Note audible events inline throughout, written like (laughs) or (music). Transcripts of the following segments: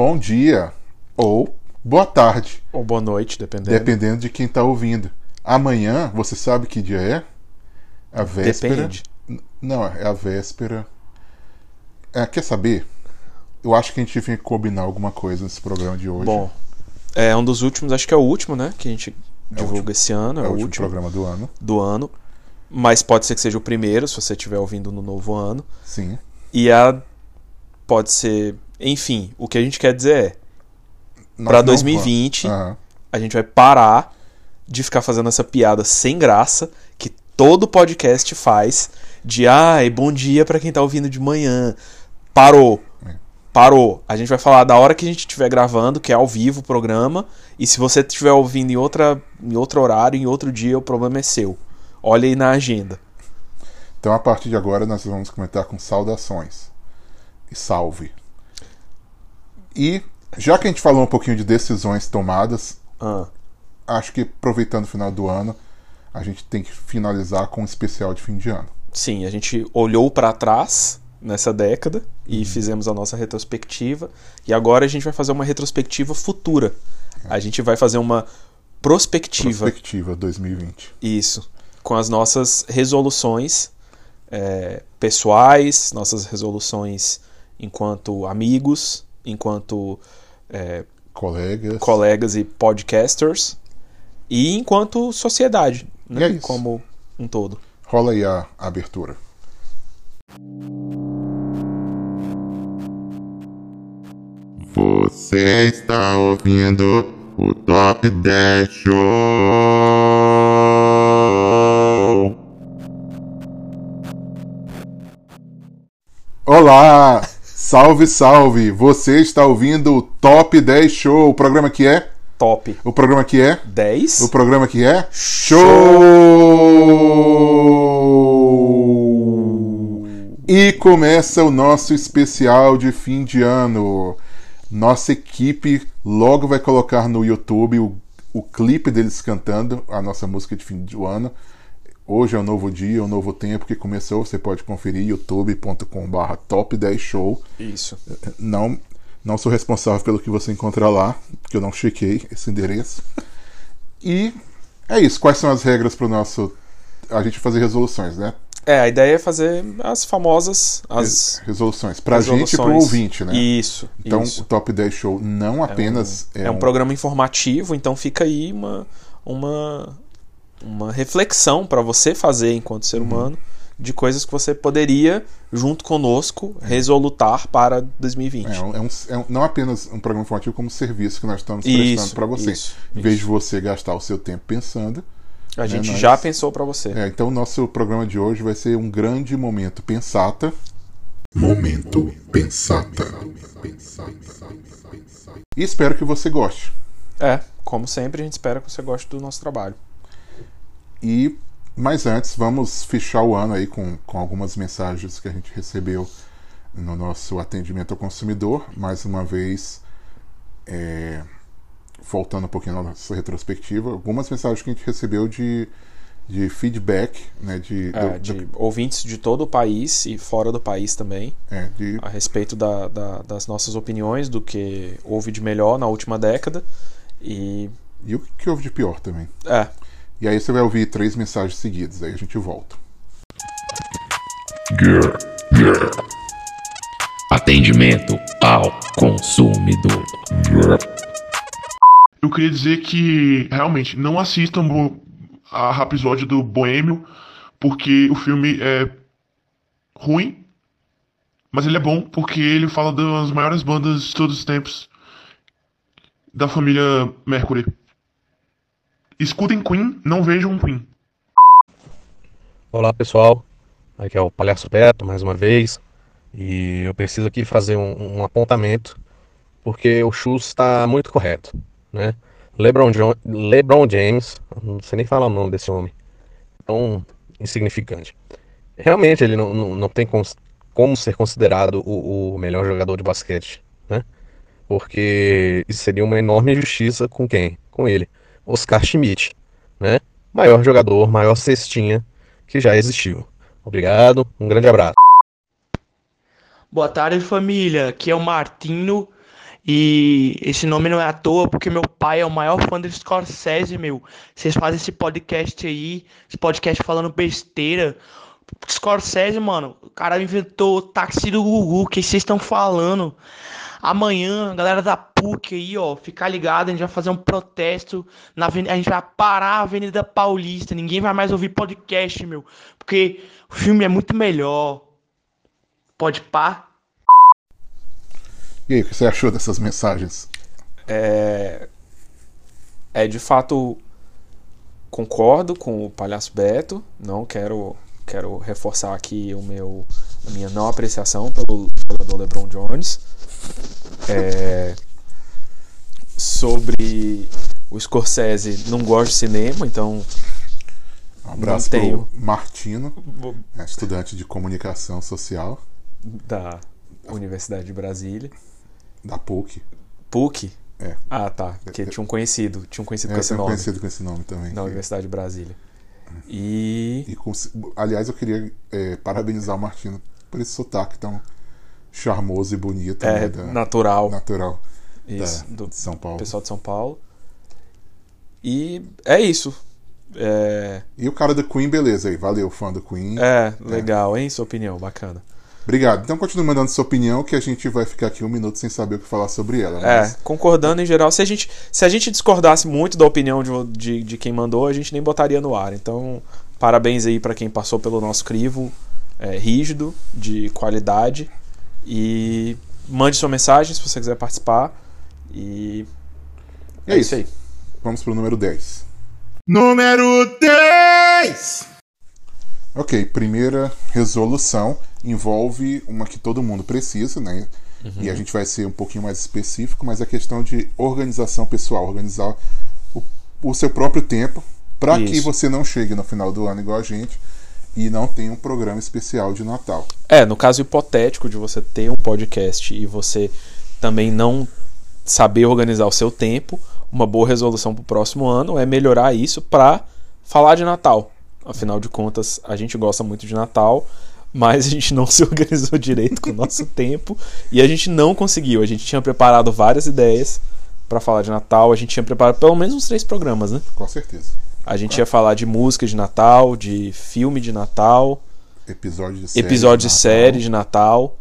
bom dia ou boa tarde, Ou boa noite, dependendo. dependendo de quem está ouvindo. Amanhã, você sabe que dia é? A véspera. Depende. Não, é a véspera. É, quer saber? Eu acho que a gente tinha que combinar alguma coisa nesse programa de hoje. Bom, é um dos últimos, acho que é o último, né? Que a gente É divulga último- esse ano, é é, o o último, último programa do ano. do ano. Mas pode ser que seja o primeiro, se você estiver ouvindo no novo ano. Sim. E a. Pode ser. Enfim, o que a gente quer dizer é: não 2020, vamos- Aham. a gente vai parar de ficar fazendo essa piada sem graça que todo podcast faz de ai, bom dia pra quem tá ouvindo de manhã. Parou. É. Parou. A gente vai falar da hora que a gente estiver gravando, que é ao vivo o programa, e se você estiver ouvindo em outra em outro horário, em outro dia, o problema é seu. Olha aí na agenda. Então, a partir de agora, nós vamos comentar com saudações. E salve. E, já que a gente falou um pouquinho de decisões tomadas, Ah, acho que aproveitando o final do ano, a gente tem que finalizar com um especial de fim de ano. sim, a gente olhou pra trás nessa década Uhum. e fizemos a nossa retrospectiva, e agora a gente vai fazer uma retrospectiva futura. A gente vai fazer uma prospectiva. Perspectiva 2020. Isso. Com as nossas resoluções é, pessoais, nossas resoluções enquanto amigos, enquanto é, Colegas. colegas e podcasters, e enquanto sociedade, né? É isso. como um todo. Rola aí a abertura. Você está ouvindo o Top 10 Show. Olá! Salve, salve! Você está ouvindo o Top 10 Show. O programa que é? Top O programa que é? 10. O programa que é? Show! E começa o nosso especial de fim de ano. Nossa equipe logo vai colocar no YouTube o, o clipe deles cantando a nossa música de fim do ano. Hoje é um novo dia, um novo tempo que começou. Você pode conferir youtube.com/barra top 10 show. Isso. Não, não sou responsável pelo que você encontra lá, porque eu não chequei esse endereço. E é isso. Quais são as regras para o nosso. A gente fazer resoluções, né? É, a ideia é fazer as famosas. As Resoluções. Pra gente e pro resoluções. ouvinte, né? Isso. Então, isso. o Top 10 Show não apenas É um programa informativo, então fica aí uma, uma, uma reflexão para você fazer enquanto ser humano de coisas que você poderia, junto conosco, resolutar para 2020. É um, é um- é um- não apenas um programa informativo, como um serviço que nós estamos prestando para você. isso, em vez de você gastar o seu tempo pensando. A gente nós- já pensou para você. É, então, o nosso programa de hoje vai ser um grande momento pensata. Momento Pensata. E espero que você goste. É, como sempre, a gente espera que você goste do nosso trabalho. E, mas antes, vamos fechar o ano aí com, com algumas mensagens que a gente recebeu no nosso atendimento ao consumidor. Mais uma vez, é, voltando um pouquinho na nossa retrospectiva, algumas mensagens que a gente recebeu de, de feedback, né, de, É, do- de do- ouvintes de todo o país e fora do país também, é, de- a respeito da- da- das nossas opiniões, do que houve de melhor na última década. E. e o que houve de pior também. É, E aí você vai ouvir três mensagens seguidas, aí a gente volta. Grr, grr. Atendimento ao consumidor. Grr. Eu queria dizer que realmente não assistam o a episódio do Boêmio, porque o filme é ruim, mas ele é bom porque ele fala das maiores bandas de todos os tempos da família Mercury. Escutem Queen, não vejam Queen. Olá pessoal, aqui é o Palhaço Beto mais uma vez e eu preciso aqui fazer um, um apontamento porque o Chus está muito correto, né? LeBron, LeBron James, não sei nem falar o nome desse homem, tão insignificante. Realmente ele não, não, não tem cons- como ser considerado o, o melhor jogador de basquete, né? Porque isso seria uma enorme injustiça com quem? Com ele, Oscar Schmidt, né? Maior jogador, maior cestinha que já existiu. Obrigado, um grande abraço. Boa tarde, família. Aqui é o Martinho E esse nome não é à toa, porque meu pai é o maior fã do Scorsese, meu. Vocês fazem esse podcast aí, esse podcast falando besteira. Scorsese, mano, o cara inventou o táxi do Gugu, que vocês estão falando. Amanhã, galera da PUC aí, ó, ficar ligado, a gente vai fazer um protesto na avenida, a gente vai parar a Avenida Paulista, ninguém vai mais ouvir podcast, meu, porque o filme é muito melhor. Pode pá? E aí, o que você achou dessas mensagens? É, é de fato concordo com o Palhaço Beto. Não quero quero reforçar aqui o meu a minha não apreciação pelo jogador LeBron Jones. É, sobre o Scorsese, não gosto de cinema, então Um abraço Não tenho. pro Martino, é, estudante de comunicação social da Universidade de Brasília. da PUC. PUC? É. Ah, tá. Porque tinha um conhecido, tinha um conhecido É, com esse nome conhecido com esse nome também. na que- Universidade de Brasília. E E com- aliás, eu queria é, parabenizar o Martino por esse sotaque tão charmoso e bonito, é né, da- natural, natural isso, da- do de São Paulo. pessoal de São Paulo. E é isso. É, E o cara do Queen, beleza aí, valeu, fã do Queen. é legal, hein? Sua opinião, bacana. Obrigado. Então continue mandando sua opinião, que a gente vai ficar aqui um minuto sem saber o que falar sobre ela. É, Mas concordando em geral. Se a gente, se a gente discordasse muito da opinião de, de, de quem mandou, a gente nem botaria no ar. Então, parabéns aí pra quem passou pelo nosso crivo é, rígido, de qualidade. E mande sua mensagem se você quiser participar. E É é, isso isso. aí. vamos pro número 10. Número 10! Ok, primeira resolução envolve uma que todo mundo precisa, né? E Uhum. a gente vai ser um pouquinho mais específico, mas a questão de organização pessoal, organizar o, o seu próprio tempo para que você não chegue no final do ano igual a gente e não tenha um programa especial de Natal. É, no caso hipotético de você ter um podcast e você também não saber organizar o seu tempo, uma boa resolução para o próximo ano é melhorar isso para falar de Natal. Afinal de contas, a gente gosta muito de Natal, mas a gente não se (laughs) organizou direito com o nosso tempo e a gente não conseguiu. A gente tinha preparado várias ideias para falar de Natal, a gente tinha preparado pelo menos uns três programas, né? Com certeza. A gente ia falar de música de Natal, de filme de Natal, Episódio de série. episódio de Natal. série de Natal.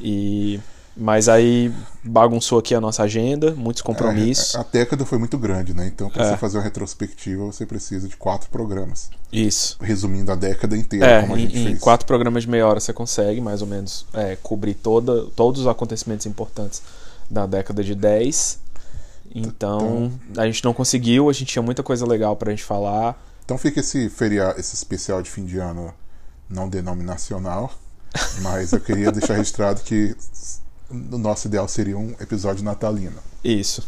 E mas aí bagunçou aqui a nossa agenda, muitos compromissos. É, a década foi muito grande, né? Então, para É. você fazer uma retrospectiva, você precisa de quatro programas. Isso. Resumindo a década inteira, É, como a gente em, em fez. quatro programas de meia hora você consegue mais ou menos é, cobrir toda, todos os acontecimentos importantes da década de 10. Então, a gente não conseguiu, a gente tinha muita coisa legal pra gente falar. Então fica esse feriado, esse especial de fim de ano não denominacional, (laughs) mas eu queria deixar registrado que o nosso ideal seria um episódio natalino. Isso.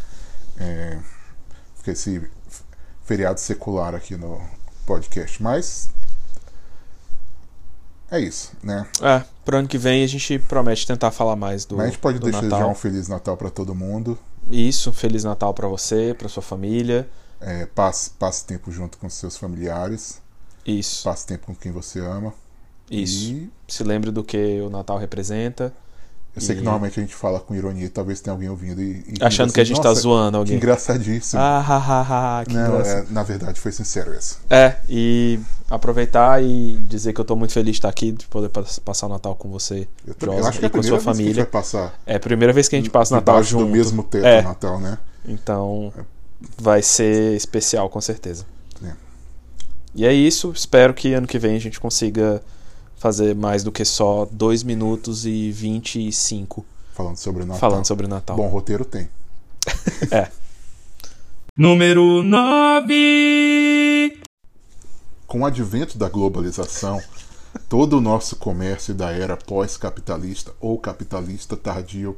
É, fica esse feriado secular aqui no podcast, mas é isso, né? É, pro ano que vem a gente promete tentar falar mais do, Mas a gente pode deixar Natal. já um Feliz Natal para todo mundo. Isso, Feliz Natal pra você, pra sua família. É, passe, passe tempo junto com seus familiares, Isso, passe tempo com quem você ama. isso. E Se lembre do que o Natal representa. Eu sei que E- normalmente a gente fala com ironia, e talvez tenha alguém ouvindo e, e Achando que a gente tá "Nossa, zoando Que alguém. engraçadíssimo. Ah, ha, ha, que Não, é, na verdade foi sincero esse. É, e aproveitar e dizer que eu tô muito feliz de estar aqui, de poder pas- passar o Natal com você, Eu, também- eu Josa, acho que é e a com sua vez que a gente família. vai passar É a primeira vez que a gente passa o Natal junto. do mesmo teto É. Natal, né? Então, vai ser especial, com certeza. É. E é isso. Espero que ano que vem a gente consiga fazer mais do que só 2 minutos e 25 Falando sobre o Natal. falando sobre o Natal. Bom roteiro tem. (laughs) Número 9. Com o advento da globalização, todo o nosso comércio da era pós-capitalista ou capitalista tardio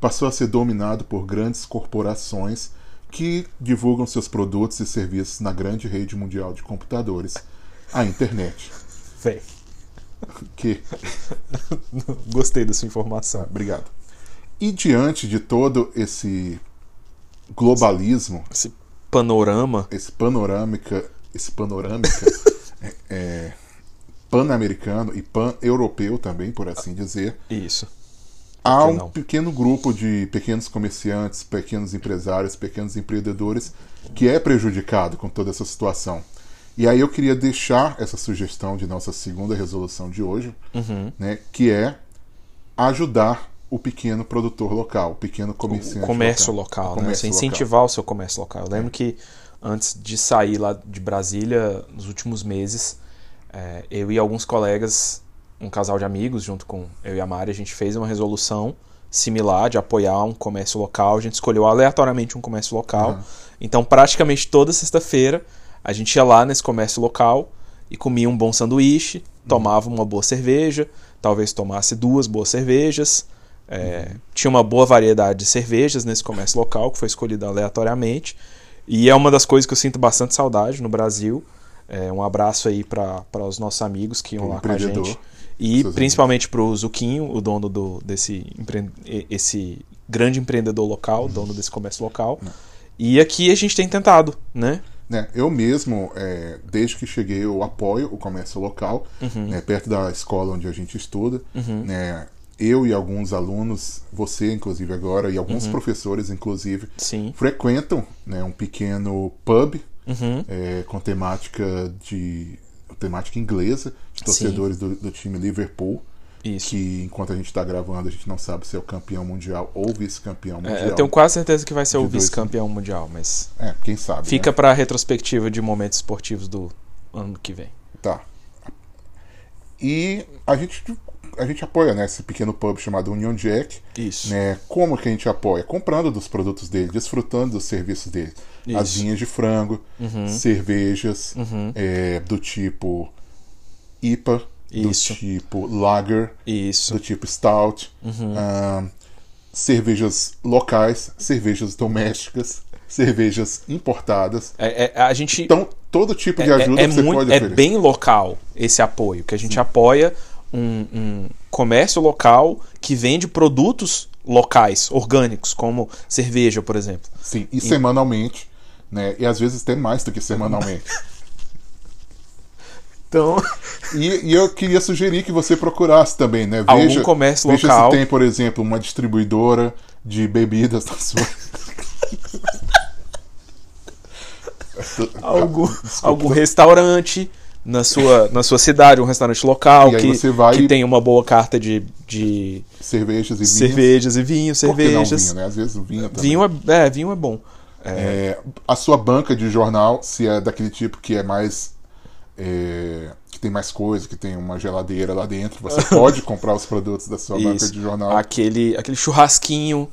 passou a ser dominado por grandes corporações que divulgam seus produtos e serviços na grande rede mundial de computadores, a internet. Véi, Que Gostei dessa informação. Obrigado. E diante de todo esse globalismo, Esse panorama. esse panorâmica, esse panorâmica (laughs) é, é, pan-americano e pan-europeu também, por assim dizer, Isso. há um não? pequeno grupo de pequenos comerciantes, pequenos empresários, pequenos empreendedores que é prejudicado com toda essa situação. E aí eu queria deixar essa sugestão de nossa segunda resolução de hoje, Uhum. né, que é ajudar o pequeno produtor local, o pequeno comerciante o comércio local, O né? comércio Você local. incentivar o seu comércio local. Eu lembro que antes de sair lá de Brasília, nos últimos meses, é, eu e alguns colegas, um casal de amigos, junto com eu e a Mari, a gente fez uma resolução similar de apoiar um comércio local. A gente escolheu aleatoriamente um comércio local. Então, praticamente toda sexta-feira, a gente ia lá nesse comércio local e comia um bom sanduíche, tomava uma boa cerveja, talvez tomasse duas boas cervejas. É, Tinha uma boa variedade de cervejas nesse comércio local, que foi escolhido aleatoriamente. E é uma das coisas que eu sinto bastante saudade no Brasil. É, um abraço aí para os nossos amigos que iam lá com a gente. E principalmente para o Zuquinho, o dono do, desse empre- esse grande empreendedor local, dono desse comércio local. E aqui a gente tem tentado, né? Né, eu mesmo, é, desde que cheguei, eu apoio o comércio local, Uhum. né, perto da escola onde a gente estuda. Né, eu e alguns alunos, você inclusive agora, e alguns Uhum. professores inclusive, Sim. frequentam né, um pequeno pub Uhum. é, com temática de temática inglesa, de torcedores do, do time Liverpool. Isso. Que enquanto a gente está gravando, a gente não sabe se é o campeão mundial ou vice-campeão mundial. É, eu tenho quase certeza que vai ser o De dois- vice-campeão mundial, mas É, quem sabe. fica né? para retrospectiva de momentos esportivos do ano que vem. Tá. E a gente, a gente apoia né, esse pequeno pub chamado Union Jack. Isso. Né? Como que a gente apoia? Comprando dos produtos dele, desfrutando dos serviços dele. Isso. As vinhas de frango, Uhum. cervejas é, do tipo IPA, do Isso. tipo Lager, Isso. do tipo Stout, Uhum. ahn, cervejas locais, cervejas domésticas, cervejas importadas. É, é- a gente Então, todo tipo de é, ajuda é que você muito, pode é oferecer. bem local esse apoio, que a gente apoia um, um comércio local que vende produtos locais, orgânicos, como cerveja, por exemplo. Sim, e semanalmente, né? E às vezes até mais do que semanalmente. (laughs) Então, e, e eu queria sugerir que você procurasse também, né? Algum Veja, comércio veja local. se tem, por exemplo, uma distribuidora de bebidas na sua. (laughs) algum, (laughs) algum restaurante na sua, na sua cidade, um restaurante local que, você vai que e- tem uma boa carta de, de cervejas e vinhos. cervejas e não cervejas. vinho, né? Às vezes o vinho também. Vinho é, é, vinho é bom. É, a sua banca de jornal, se é daquele tipo que é mais. É, que tem mais coisa, que tem uma geladeira lá dentro, você (laughs) pode comprar os produtos da sua Isso. de jornal. Aquele, aquele churrasquinho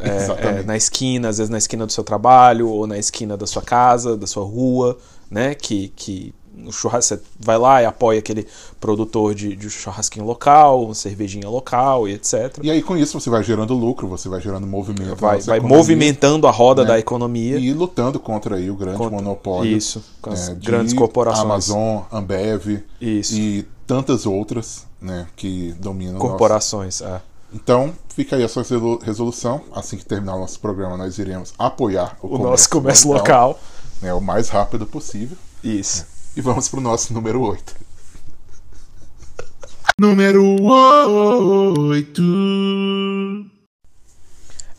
é, é, na esquina, às vezes na esquina do seu trabalho, ou na esquina da sua casa, da sua rua, né? Que, que o churrasco, você vai lá e apoia aquele produtor de, de churrasquinho local, uma cervejinha local e etc. E aí com isso você vai gerando lucro, você vai gerando movimento. vai vai economia movimentando a roda né? da economia. E lutando contra aí o grande Contra- monopólio. Isso, com as né, de grandes corporações. Amazon, Ambev Isso. e tantas outras né, que dominam o nosso- Corporações. é. Então, fica aí a sua resolu- resolução. Assim que terminar o nosso programa, nós iremos apoiar o, O nosso comércio local. né, o mais rápido possível. Isso. E vamos pro nosso número 8. Número 8.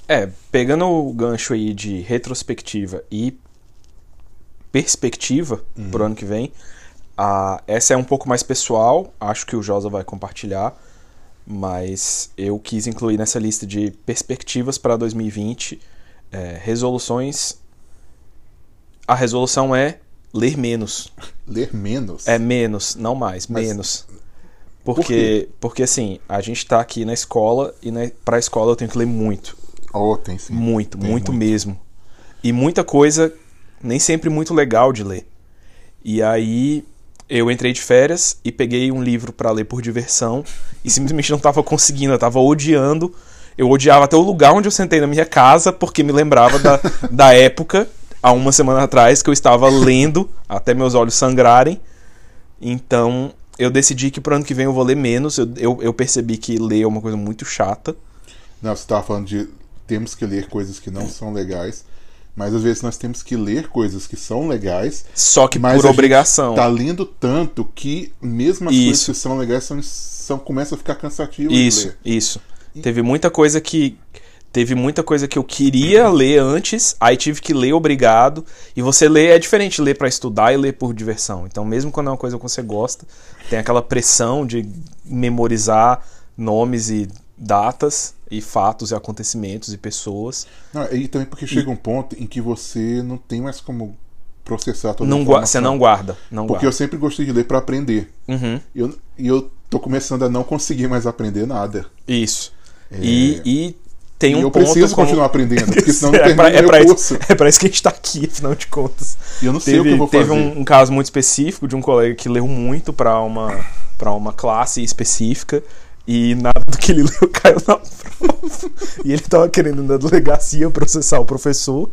É, pegando o gancho aí de retrospectiva e perspectiva pro ano que vem, a, essa é um pouco mais pessoal, acho que o Josa vai compartilhar, mas eu quis incluir nessa lista de perspectivas para 2020 é, resoluções. A resolução é ler menos. Ler menos. É menos, não mais, Mas- menos. Por Porque, porque assim, a gente tá aqui na escola e na, pra escola eu tenho que ler muito. Oh, tem sim. Muito, Tem muito, mesmo. E muita coisa, nem sempre muito legal de ler. E aí eu entrei de férias e peguei um livro pra ler por diversão e simplesmente não tava conseguindo, eu tava odiando. Eu odiava até o lugar onde eu sentei na minha casa, porque me lembrava da, (laughs) da época, há uma semana atrás, que eu estava lendo até meus olhos sangrarem. Então eu decidi que pro ano que vem eu vou ler menos. Eu, eu, eu percebi que ler é uma coisa muito chata. Não, você estava falando de temos que ler coisas que não são legais. Mas às vezes nós temos que ler coisas que são legais. Só que mas por a gente obrigação. Tá lendo tanto que mesmo as coisas Isso. que são legais são, são, começam a ficar cansativas Isso, de ler. isso. Teve muita coisa que. Teve muita coisa que eu queria ler antes, aí tive que ler obrigado. E você lê é diferente ler pra estudar e ler por diversão. Então, mesmo quando é uma coisa que você gosta, tem aquela pressão de memorizar nomes e datas e fatos e acontecimentos e pessoas. Não, e também porque chega um ponto em que você não tem mais como processar toda a Não informação. você não guarda, não Porque eu guarda. sempre gostei de ler pra aprender. Uhum, E eu, e eu tô começando a não conseguir mais aprender nada. isso. E, e tem É. e um eu ponto preciso como- continuar aprendendo, porque senão não é, termina pra, é, pra curso. isso, (laughs) é pra isso que a gente tá aqui, (laughs) afinal de contas. E eu não sei o que Teve, eu vou teve fazer. um, um caso muito específico de um colega que leu muito pra uma, pra uma classe específica e nada do que ele (laughs) leu caiu na prova. e ele tava querendo na delegacia processar o professor.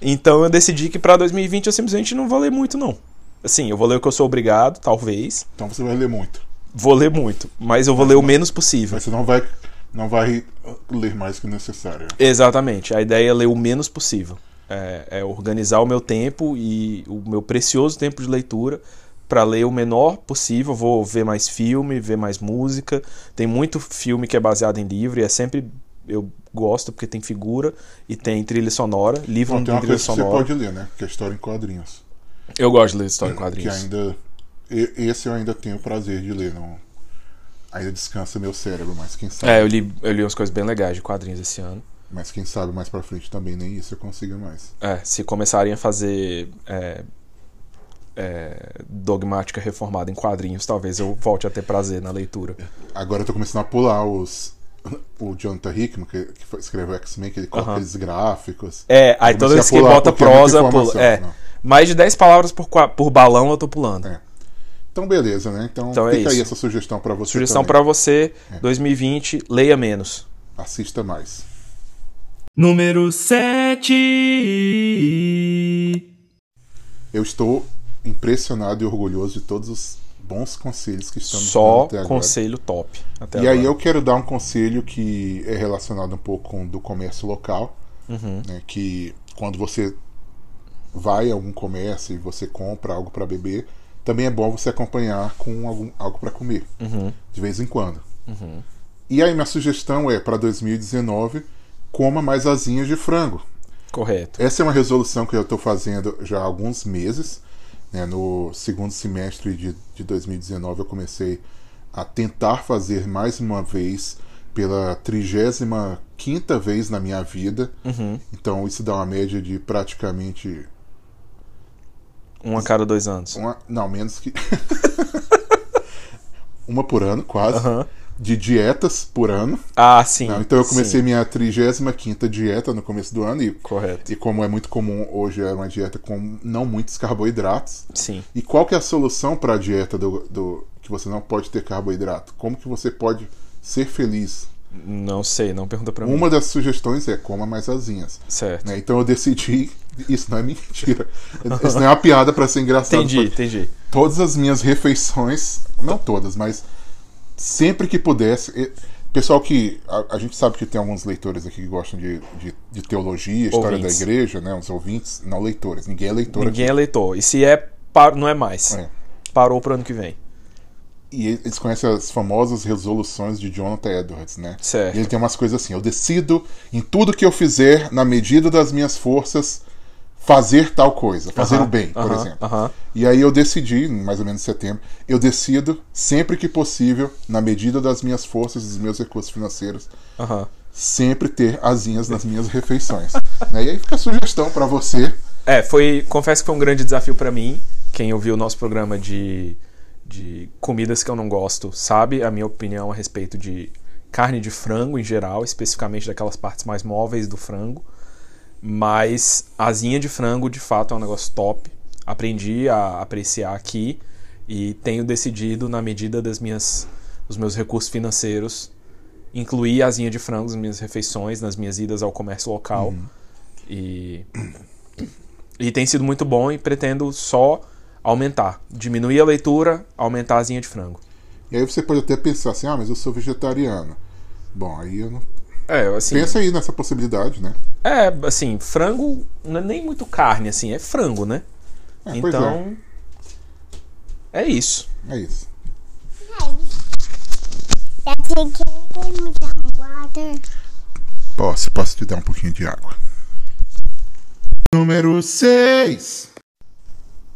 Então eu decidi que pra 2020 eu simplesmente não vou ler muito, não. Assim, eu vou ler o que eu sou obrigado, talvez. Então você vai ler muito. Vou ler muito, mas eu vou ler o menos possível. Mas você não vai, não vai ler mais que o necessário. Exatamente. A ideia é ler o menos possível. É, é organizar o meu tempo e o meu precioso tempo de leitura para ler o menor possível. Vou ver mais filme, ver mais música. Tem muito filme que é baseado em livro e é sempre eu gosto porque tem figura e tem trilha sonora. Livro não tem tem uma trilha que você sonora. pode ler, né? Que é história em quadrinhos. Eu gosto de ler história em Que quadrinhos. ainda. e- Esse eu ainda tenho o prazer de ler. Não, ainda descansa meu cérebro, mas quem sabe. É, eu li, eu li umas coisas bem legais de quadrinhos esse ano. Mas quem sabe mais pra frente também nem isso eu consiga mais. É, se começarem a fazer é, é, dogmática reformada em quadrinhos, talvez eu volte a ter prazer na leitura. Agora eu tô começando a pular os. O Jonathan Hickman, que, que escreveu X-Men, que ele corta Aham. aqueles gráficos. É, aí toda vez a que bota é prosa, pula. informação, É. não. Mais de 10 palavras por, por balão eu tô pulando. É. Então, beleza, né? Então, Então é fica aí isso. essa sugestão pra você. Sugestão pra você, É. 2020, leia menos. Assista mais. Número 7. Eu estou impressionado e orgulhoso de todos os bons conselhos que estamos dando Só até agora. conselho top. Até E agora. aí eu quero dar um conselho que é relacionado um pouco com o do comércio local, Uhum. né, que quando você vai a algum comércio e você compra algo para beber, também é bom você acompanhar com algum, algo para comer, Uhum. de vez em quando. E aí minha sugestão é para 2019, coma mais asinhas de frango. Correto. Essa é uma resolução que eu estou fazendo já há alguns meses. né? No segundo semestre de, de 2019 eu comecei a tentar fazer mais uma vez pela 35 vez na minha vida. Uhum. Então isso dá uma média de praticamente. Um a cada dois anos. Uma, não, menos que. (laughs) uma por ano, quase. De dietas por ano. Ah, sim. Não, então eu comecei sim. minha 35 dieta no começo do ano. E, Correto. e como é muito comum hoje, é uma dieta com não muitos carboidratos. Sim. E qual que é a solução para a dieta do, do- que você não pode ter carboidrato? Como que você pode ser feliz? Não sei, não pergunta pra mim. Uma das sugestões é coma mais asinhas. Certo. né? Então eu decidi, isso não é mentira, isso não é uma piada para ser engraçado. Entendi, entendi. Todas as minhas refeições, não todas, mas sempre que pudesse. Pessoal que. A, a gente sabe que tem alguns leitores aqui que gostam de, de, de teologia, história Ouvintes. da igreja, né? Os ouvintes, não leitores. Ninguém é leitor Ninguém aqui. é leitor. E se é, par... não é mais. É. Parou pro ano que vem. E eles conhecem as famosas resoluções de Jonathan Edwards, né? Certo. E ele tem umas coisas assim: eu decido em tudo que eu fizer, na medida das minhas forças, fazer tal coisa, fazer Aham, o bem, por aham, exemplo. aham. E aí eu decidi, em mais ou menos em setembro, eu decido, sempre que possível, na medida das minhas forças e dos meus recursos financeiros, sempre ter asinhas nas minhas refeições. (laughs) né? E aí fica a sugestão para você. É, foi. Confesso que foi um grande desafio pra mim. Quem ouviu o nosso programa de, de comidas que eu não gosto sabe a minha opinião a respeito de carne de frango em geral, especificamente daquelas partes mais móveis do frango. Mas asinha de frango de fato é um negócio top. Aprendi a apreciar aqui e tenho decidido, na medida das minhas, dos meus recursos financeiros, incluir asinha de frango nas minhas refeições, nas minhas idas ao comércio local. E e tem sido muito bom e pretendo só aumentar. Diminuir a leitura, aumentar a asinha de frango. E aí você pode até pensar assim: ah, mas eu sou vegetariano. Bom, aí eu não. É, assim. Pensa aí nessa possibilidade, né? É, assim, frango não é nem muito carne, assim, é frango, né? É, pois então. É isso. É isso. Some water? Posso, posso te dar um pouquinho de água. Número 6.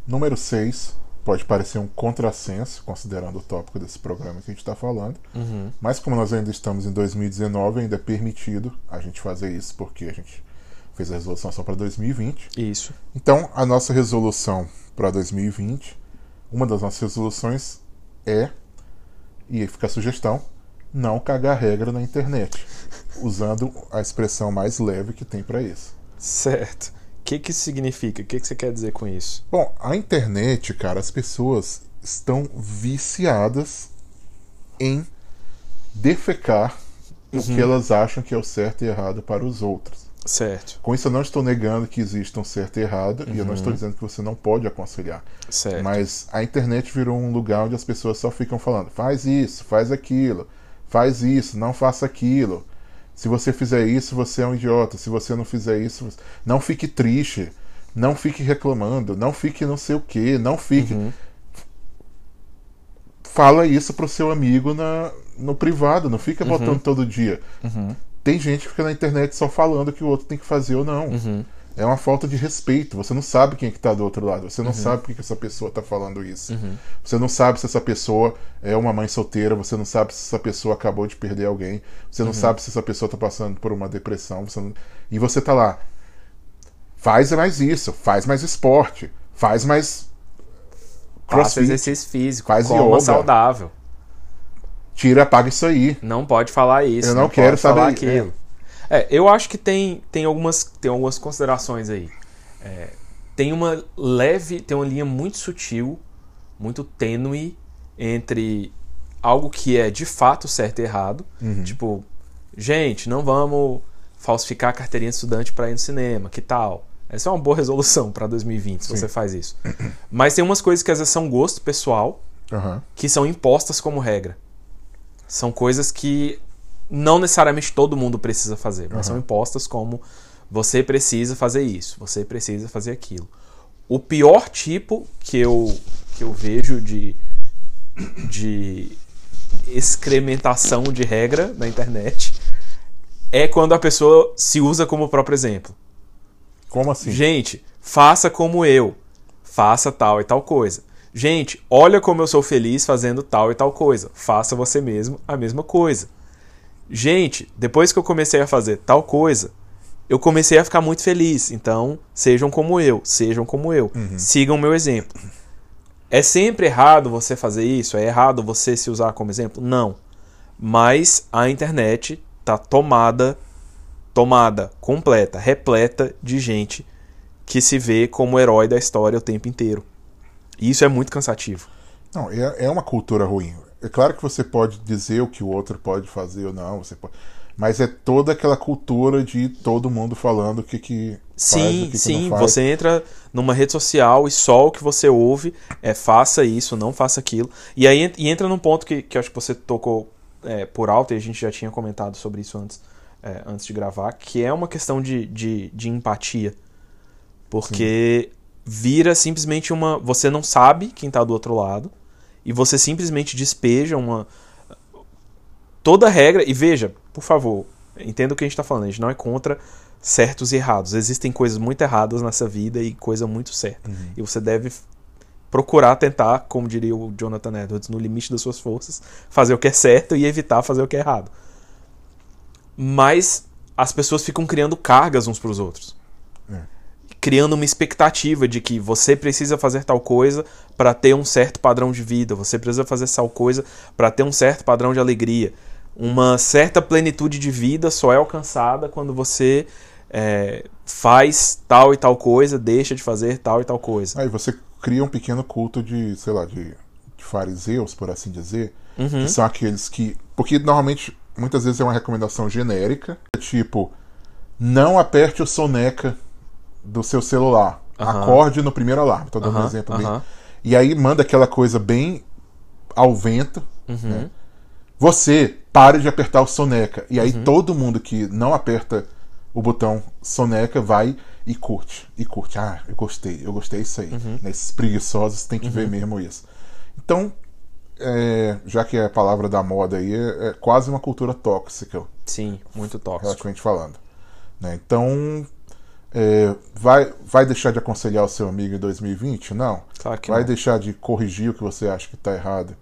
Número 6 pode parecer um contrassenso, considerando o tópico desse programa que a gente está falando. Uhum. Mas como nós ainda estamos em 2019, ainda é permitido a gente fazer isso, porque a gente fez a resolução só para 2020. Isso. Então, a nossa resolução para 2020, uma das nossas resoluções é, e aí fica a sugestão, não cagar regra na internet, (laughs) usando a expressão mais leve que tem para isso. Certo. O que, que isso significa? O que, que você quer dizer com isso? Bom, a internet, cara, as pessoas estão viciadas em defecar o que elas acham que é o certo e errado para os outros. Certo. Com isso, eu não estou negando que exista um certo e errado, e eu não estou dizendo que você não pode aconselhar. Certo. Mas a internet virou um lugar onde as pessoas só ficam falando: faz isso, faz aquilo, faz isso, não faça aquilo. Se você fizer isso, você é um idiota. Se você não fizer isso, você- não fique triste. Não fique reclamando. Não fique não sei o que. Não fique. Fala isso pro seu amigo na, no privado. Não fica botando todo dia. Tem gente que fica na internet só falando que o outro tem que fazer ou não. É uma falta de respeito. Você não sabe quem é que tá do outro lado. Você não sabe por que essa pessoa tá falando isso. Você não sabe se essa pessoa é uma mãe solteira. Você não sabe se essa pessoa acabou de perder alguém. Você não sabe se essa pessoa tá passando por uma depressão. Você não- E você tá lá. Faz mais isso. Faz mais esporte. Faz mais. Faça crossfit. exercício físico. Faz coma yoga. saudável. Tira, apaga isso aí. Não pode falar isso. Eu não não quero pode falar saber- aquilo. É, eu acho que tem, tem, algumas, tem algumas considerações aí. É, tem uma leve, tem uma linha muito sutil, muito tênue entre algo que é de fato certo e errado. Uhum. Tipo, gente, não vamos falsificar a carteirinha de estudante para ir no cinema, que tal? Essa é uma boa (laughs) resolução para 2020, se Sim. você faz isso. Mas tem umas coisas que às vezes são gosto pessoal, Aham. que são impostas como regra. São coisas que não necessariamente todo mundo precisa fazer, mas são impostas como você precisa fazer isso, você precisa fazer aquilo. O pior tipo que eu, que eu vejo de, de excrementação de regra na internet é quando a pessoa se usa como próprio exemplo. Como assim? Gente, faça como eu. Faça tal e tal coisa. Gente, olha como eu sou feliz fazendo tal e tal coisa. Faça você mesmo a mesma coisa. Gente, depois que eu comecei a fazer tal coisa, eu comecei a ficar muito feliz. Então, sejam como eu, sejam como eu. Sigam meu exemplo. É sempre errado você fazer isso? É errado você se usar como exemplo? Não. Mas a internet tá tomada, tomada, completa, repleta de gente que se vê como herói da história o tempo inteiro. E isso é muito cansativo. Não, é, é uma cultura ruim. É claro que você pode dizer o que o outro pode fazer ou não, você pode... mas é toda aquela cultura de todo mundo falando o que, que faz, o Sim, que que sim, não faz. você entra numa rede social e só o que você ouve é faça isso, não faça aquilo. E aí e entra num ponto que, que eu acho que você tocou é, por alto e a gente já tinha comentado sobre isso antes, é, antes de gravar, que é uma questão de, de, de empatia. Porque vira simplesmente uma. Você não sabe quem tá do outro lado e você simplesmente despeja uma. Toda regra. E veja, por favor, entenda o que a gente tá falando. A gente não é contra certos e errados. Existem coisas muito erradas nessa vida e coisa muito certa. E você deve procurar tentar, como diria o Jonathan Edwards, no limite das suas forças, fazer o que é certo e evitar fazer o que é errado. Mas as pessoas ficam criando cargas uns para os outros. Criando uma expectativa de que você precisa fazer tal coisa para ter um certo padrão de vida, você precisa fazer tal coisa para ter um certo padrão de alegria. Uma certa plenitude de vida só é alcançada quando você é, faz tal e tal coisa, deixa de fazer tal e tal coisa. Aí você cria um pequeno culto de, sei lá, de, de fariseus, por assim dizer, Uhum. que são aqueles que. Porque normalmente, muitas vezes é uma recomendação genérica, tipo, não aperte o soneca do seu celular. Acorde no primeiro alarme. Tô dando um exemplo bem. E aí manda aquela coisa bem ao vento. Uhum. né? Você pare de apertar o soneca. E Uhum. aí todo mundo que não aperta o botão soneca vai e curte. E curte. Ah, eu gostei, eu gostei disso aí. Uhum. Né? Esses preguiçosos têm que ver mesmo isso. Então, é, já que é a palavra da moda aí, é, é quase uma cultura tóxica, Sim, muito tóxico. relativamente falando. né? Então, é, vai, vai deixar de aconselhar o seu amigo em 2020? Não. Claro que vai não. deixar de corrigir o que você acha que está errado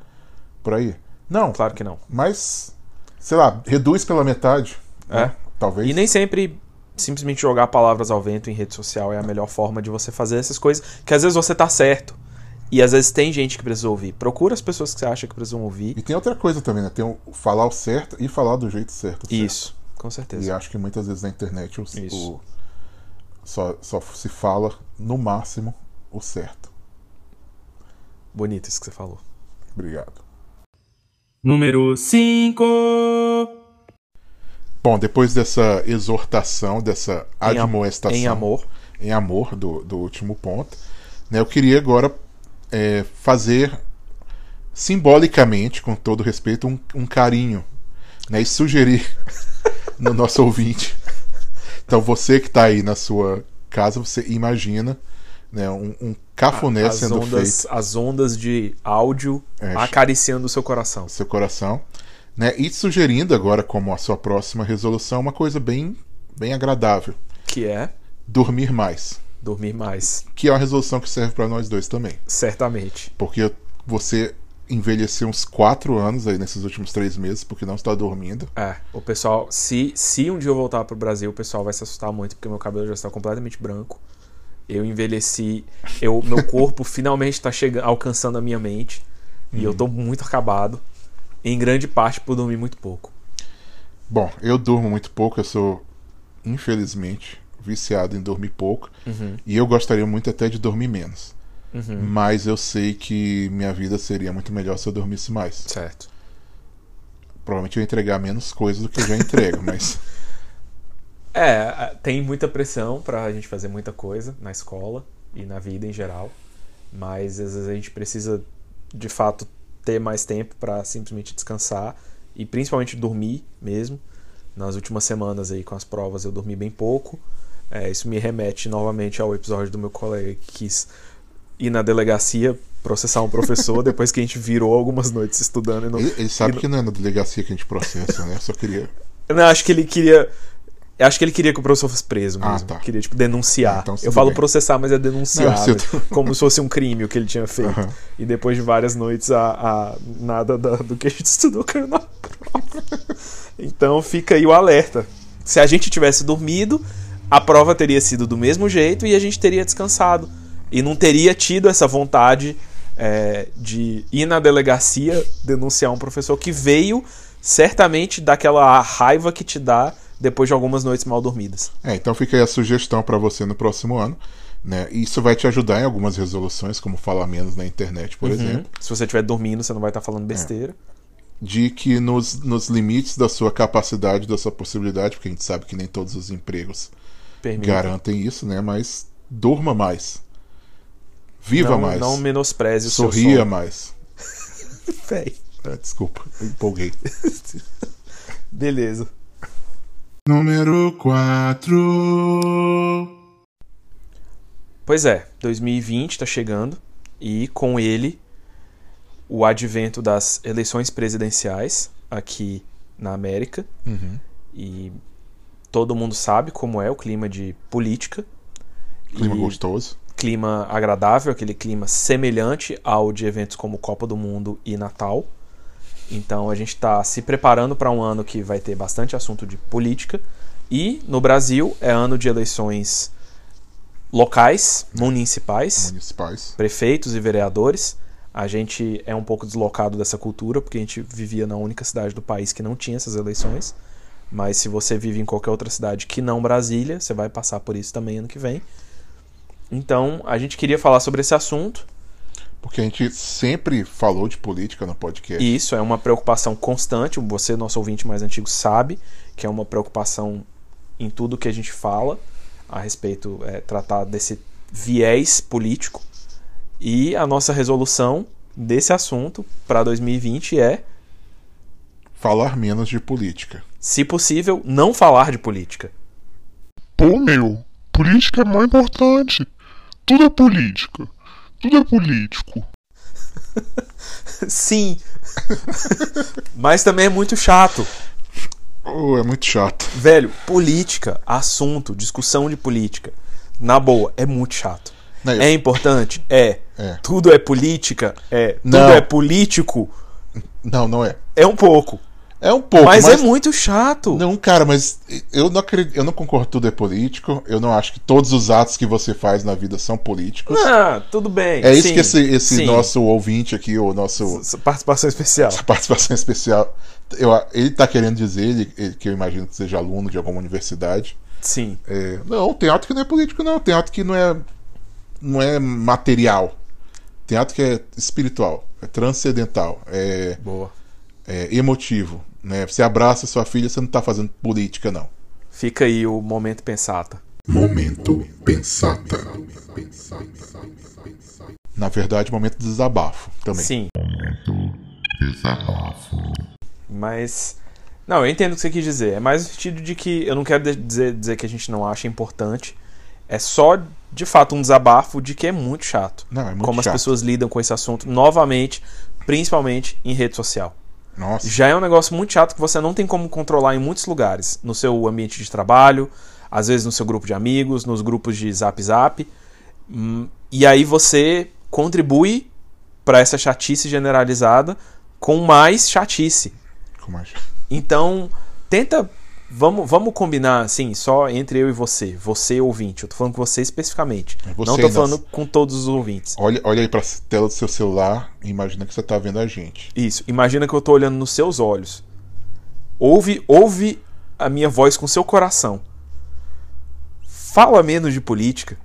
por aí? Não. Claro que não. Mas, sei lá, reduz pela metade. É. né? Talvez. E nem sempre simplesmente jogar palavras ao vento em rede social é a melhor forma de você fazer essas coisas, que às vezes você tá certo. E às vezes tem gente que precisa ouvir. Procura as pessoas que você acha que precisam ouvir. E tem outra coisa também, né? Tem o falar o certo e falar do jeito certo. certo. Isso, com E certeza. acho que muitas vezes na internet o, Isso. o- só, só se fala, no máximo, o certo. Bonito isso que você falou. Obrigado. Número 5. Bom, depois dessa exortação, dessa Em admoestação Em amor. em amor do, do último ponto, né, eu queria agora é, fazer simbolicamente, com todo respeito, um, um carinho né, e sugerir (laughs) no nosso ouvinte. Então, você que está aí na sua casa, você imagina né, um, um cafuné As sendo ondas, feito as ondas de áudio É, acariciando o seu coração. seu coração. Né, e sugerindo agora, como a sua próxima resolução, uma coisa bem, bem agradável: Que é dormir mais. dormir mais. Que é uma resolução que serve para nós dois também. Certamente. Porque você envelheceu uns 4 anos aí nesses últimos três meses porque não está dormindo. É, o pessoal, se, se um dia eu voltar pro Brasil, o pessoal vai se assustar muito porque meu cabelo já está completamente branco. Eu envelheci, eu, meu (laughs) corpo finalmente está alcançando a minha mente e eu tô muito acabado, em grande parte por dormir muito pouco. Bom, eu durmo muito pouco, eu sou, infelizmente, viciado em dormir pouco. E eu gostaria muito até de dormir menos. Mas eu sei que minha vida seria muito melhor se eu dormisse mais. Certo. Provavelmente eu ia entregar menos coisas do que eu já entrego, (laughs) mas. É, tem muita pressão pra gente fazer muita coisa na escola e na vida em geral, mas às vezes a gente precisa de fato ter mais tempo pra simplesmente descansar e principalmente dormir mesmo. Nas últimas semanas aí com as provas eu dormi bem pouco. É, isso me remete novamente ao episódio do meu colega que quis ir na delegacia processar um professor (laughs) depois que a gente virou algumas noites estudando. E não, Ele, ele sabe que não é na delegacia que a gente processa, né? Eu só queria. não, acho que ele queria. Acho que ele queria que o professor fosse preso Ah, mesmo. tá. Queria, tipo, denunciar. Ah, então eu falo bem. processar, mas é denunciar. Não, né? tô- Como se fosse um crime o que ele tinha feito. Aham. E depois de várias noites, a, a- nada da- do que a gente (laughs) estudou caiu na prova. Então fica aí o alerta. Se a gente tivesse dormido, a prova teria sido do mesmo jeito e a gente teria descansado. E não teria tido essa vontade é, de ir na delegacia denunciar um professor que veio certamente daquela raiva que te dá depois de algumas noites mal dormidas. É, então fica aí a sugestão para você no próximo ano. Né? Isso vai te ajudar em algumas resoluções, como falar menos na internet, por exemplo. Se você estiver dormindo, você não vai estar falando besteira. de que nos, nos limites da sua capacidade, da sua possibilidade, porque a gente sabe que nem todos os empregos Permita. garantem isso, né? Mas durma mais. Viva não, mais. Não menospreze o seu sorria sono. mais. (laughs) Véi. É, desculpa, empolguei. (laughs) Beleza. Número 4. Pois é, 2020 está chegando e com ele o advento das eleições presidenciais aqui na América. Uhum. E todo mundo sabe como é o clima de política. Clima E gostoso. Clima agradável, aquele clima semelhante ao de eventos como Copa do Mundo e Natal. Então a gente está se preparando para um ano que vai ter bastante assunto de política. E no Brasil é ano de eleições locais, municipais, Municipais. prefeitos e vereadores. A gente é um pouco deslocado dessa cultura porque a gente vivia na única cidade do país que não tinha essas eleições. Mas se você vive em qualquer outra cidade que não Brasília, você vai passar por isso também ano que vem. Então, a gente queria falar sobre esse assunto. Porque a gente sempre falou de política no podcast. Isso é uma preocupação constante. Você, nosso ouvinte mais antigo, sabe que é uma preocupação em tudo que a gente fala a respeito, é, tratar desse viés político. E a nossa resolução desse assunto para 2020 é, Falar menos de política. se possível, não falar de política. Pô, meu, política é mais importante. Tudo é política. Tudo é político. Sim. Mas também é muito chato. Oh, é muito chato. Velho, política, assunto, discussão de política. Na boa, é muito chato. Não, eu- É importante? É. É. Tudo é política? É. Tudo Não. é político? Não, não é. É um pouco. É um pouco, mas, mas, é muito chato. Não, cara, mas eu não acredito, eu não concordo que tudo é político. Eu não acho que todos os atos que você faz na vida são políticos. Ah, tudo bem. é isso sim, que esse, esse nosso ouvinte aqui, o nosso Essa Participação especial. essa (laughs) participação especial, eu, ele tá querendo dizer, ele, ele- que eu imagino que seja aluno de alguma universidade. Sim. É, não, tem ato que não é político, não. Tem ato que não é, não é material. Tem ato que é espiritual, é transcendental, é, Boa. é emotivo. Né? Você abraça sua filha, você não tá fazendo política, não. Fica aí o momento pensata. Momento pensata. Na verdade, momento de desabafo também. Sim. Desabafo. Mas. Não, eu entendo o que você quis dizer. É mais no sentido de que eu não quero dizer, dizer que a gente não acha importante. É só, de fato, um desabafo de que é muito chato. Não, é muito como chato. as pessoas lidam com esse assunto, novamente, principalmente em rede social. Nossa. Já é um negócio muito chato que você não tem como controlar em muitos lugares. No seu ambiente de trabalho, às vezes no seu grupo de amigos, nos grupos de zap zap. Hum, E aí você contribui para essa chatice generalizada com mais chatice. Como é? Então, tenta. Vamos, vamos combinar, assim, só entre eu e você. Você ouvinte. Eu tô falando com você especificamente. É você não aí, tô falando com todos os ouvintes. Olha, olha aí pra tela do seu celular e imagina que você tá vendo a gente. Isso. Imagina que eu tô olhando nos seus olhos. Ouve, ouve a minha voz com seu coração. Fala menos de política.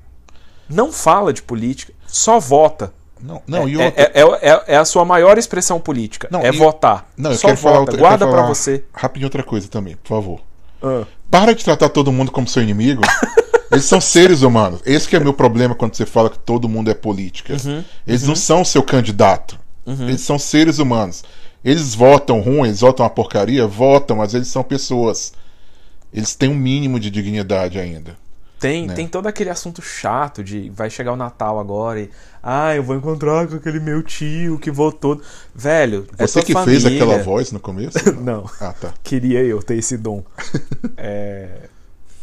Não fala de política. Só vota. Não, não é, outra. é, é, é- é a sua maior expressão política. Não, é e- votar. Não, eu Só quero vota. falar outra, Guarda falar você. Rapidinho outra coisa também, por favor. Ah. Para de tratar todo mundo como seu inimigo. (laughs) Eles são seres humanos. Esse que é meu problema quando você fala que todo mundo é política. Uhum, Eles não são seu candidato. Eles são seres humanos. Eles votam ruim, eles votam uma porcaria, votam, mas eles são pessoas. Eles têm um mínimo de dignidade ainda. Tem, né? tem todo aquele assunto chato de vai chegar o Natal agora e. Ah, eu vou encontrar com aquele meu tio que votou. Velho, é Você sua que família. fez aquela voz no começo? (laughs) Não. Ah, tá. Queria eu ter esse dom. (laughs) é...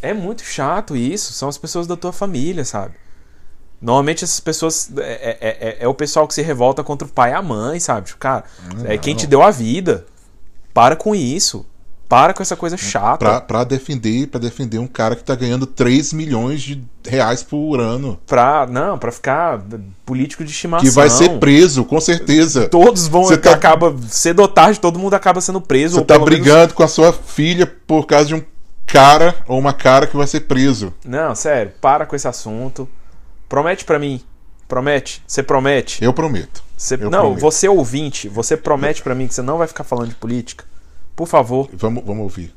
é muito chato isso. São as pessoas da tua família, sabe? Normalmente essas pessoas. É, é, é- é o pessoal que se revolta contra o pai e a mãe, sabe? Tipo, cara, é quem te deu a vida. Para com isso. Para com essa coisa chata. Pra, pra defender, para defender um cara que tá ganhando 3 milhões de reais por ano. Pra, não, pra ficar político de estimação. Que vai ser preso, com certeza. Todos vão. Você tá- acaba, cedo ou tarde, todo mundo acaba sendo preso. Você tá pelo menos- brigando com a sua filha por causa de um cara ou uma cara que vai ser preso. Não, sério, para com esse assunto. Promete pra mim. Promete. Você promete. Eu prometo. Você- eu não, prometo. você ouvinte, você promete pra mim que você não vai ficar falando de política? Por favor. Vamos, vamos ouvir.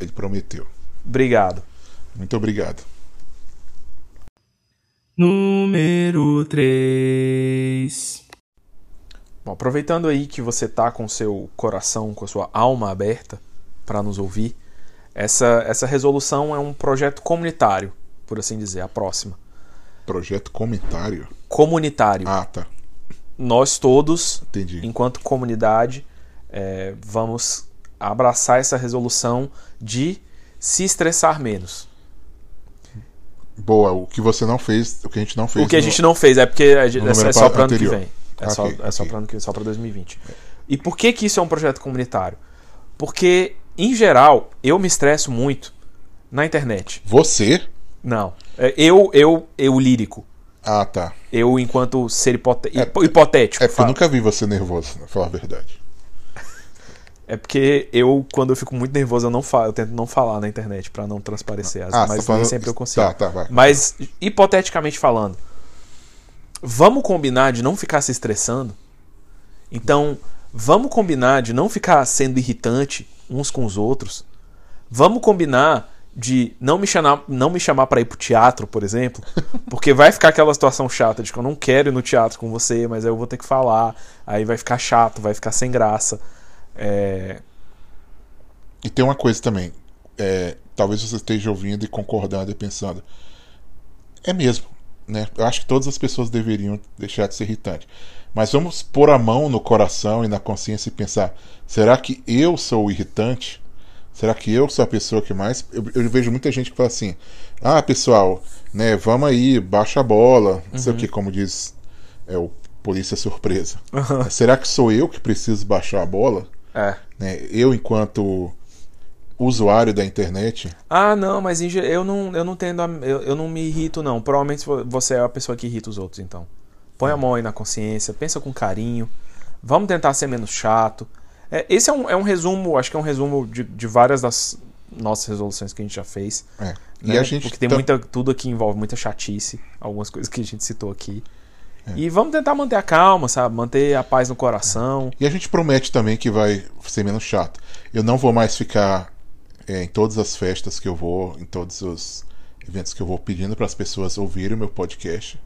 Ele prometeu. Obrigado. Muito obrigado. Número 3. Bom, aproveitando aí que você tá com seu coração, com a sua alma aberta para nos ouvir, essa, essa resolução é um projeto comunitário, por assim dizer, a próxima. Projeto comentário. Comunitário. Ah, tá. Nós todos, Entendi. enquanto comunidade, é, vamos abraçar essa resolução de se estressar menos. Boa, o que você não fez, o que a gente não fez. O que a no- gente não fez é porque a é é só pro ano que vem. É Ah, só, ok, é só ok. pro ano que só para 2020. E por que que isso é um projeto comunitário? Porque, em geral, eu me estresso muito na internet. Você? Não. É, Eu, eu, eu lírico. Ah, tá. Eu, enquanto ser hipote- É, hipo- hipotético. É porque eu nunca vi você nervoso, pra falar a verdade. É porque eu, quando eu fico muito nervoso, eu não falo, eu tento não falar na internet pra não transparecer, as- Ah, você mas tá nem sempre eu consigo. Tá, tá, vai. Mas, hipoteticamente falando, vamos combinar de não ficar se estressando? Então, vamos combinar de não ficar sendo irritante uns com os outros? Vamos combinar de não me chamar, não me chamar para ir pro teatro, por exemplo, (laughs) porque vai ficar aquela situação chata de que eu não quero ir no teatro com você, mas aí eu vou ter que falar, aí vai ficar chato, vai ficar sem graça. É, E tem uma coisa também. é, talvez você esteja ouvindo e concordando e pensando. É mesmo. né? Eu acho que todas as pessoas deveriam deixar de ser irritante. Mas vamos pôr a mão no coração e na consciência e pensar: será que eu sou o irritante? Será que eu sou a pessoa que mais. Eu, eu vejo muita gente que fala assim: ah, pessoal, né, vamos aí, baixa a bola, não sei o que, como diz é, o Polícia Surpresa. (laughs) Será que sou eu que preciso baixar a bola? É. Né? Eu, enquanto usuário da internet, Ah, não, mas eu não, eu não tendo. a- Eu, eu não me irrito, não. Provavelmente vo- você é a pessoa que irrita os outros, então. Põe a mão aí na consciência, pensa com carinho. Vamos tentar ser menos chato. É, esse é um, é um resumo, acho que é um resumo de, de várias das nossas resoluções que a gente já fez. é. né? E a gente Porque tem muita, tudo aqui envolve muita chatice, algumas coisas que a gente citou aqui. É. E vamos tentar manter a calma, sabe? Manter a paz no coração. E a gente promete também que vai ser menos chato. Eu não vou mais ficar é, em todas as festas que eu vou, em todos os eventos que eu vou pedindo para as pessoas ouvirem o meu podcast.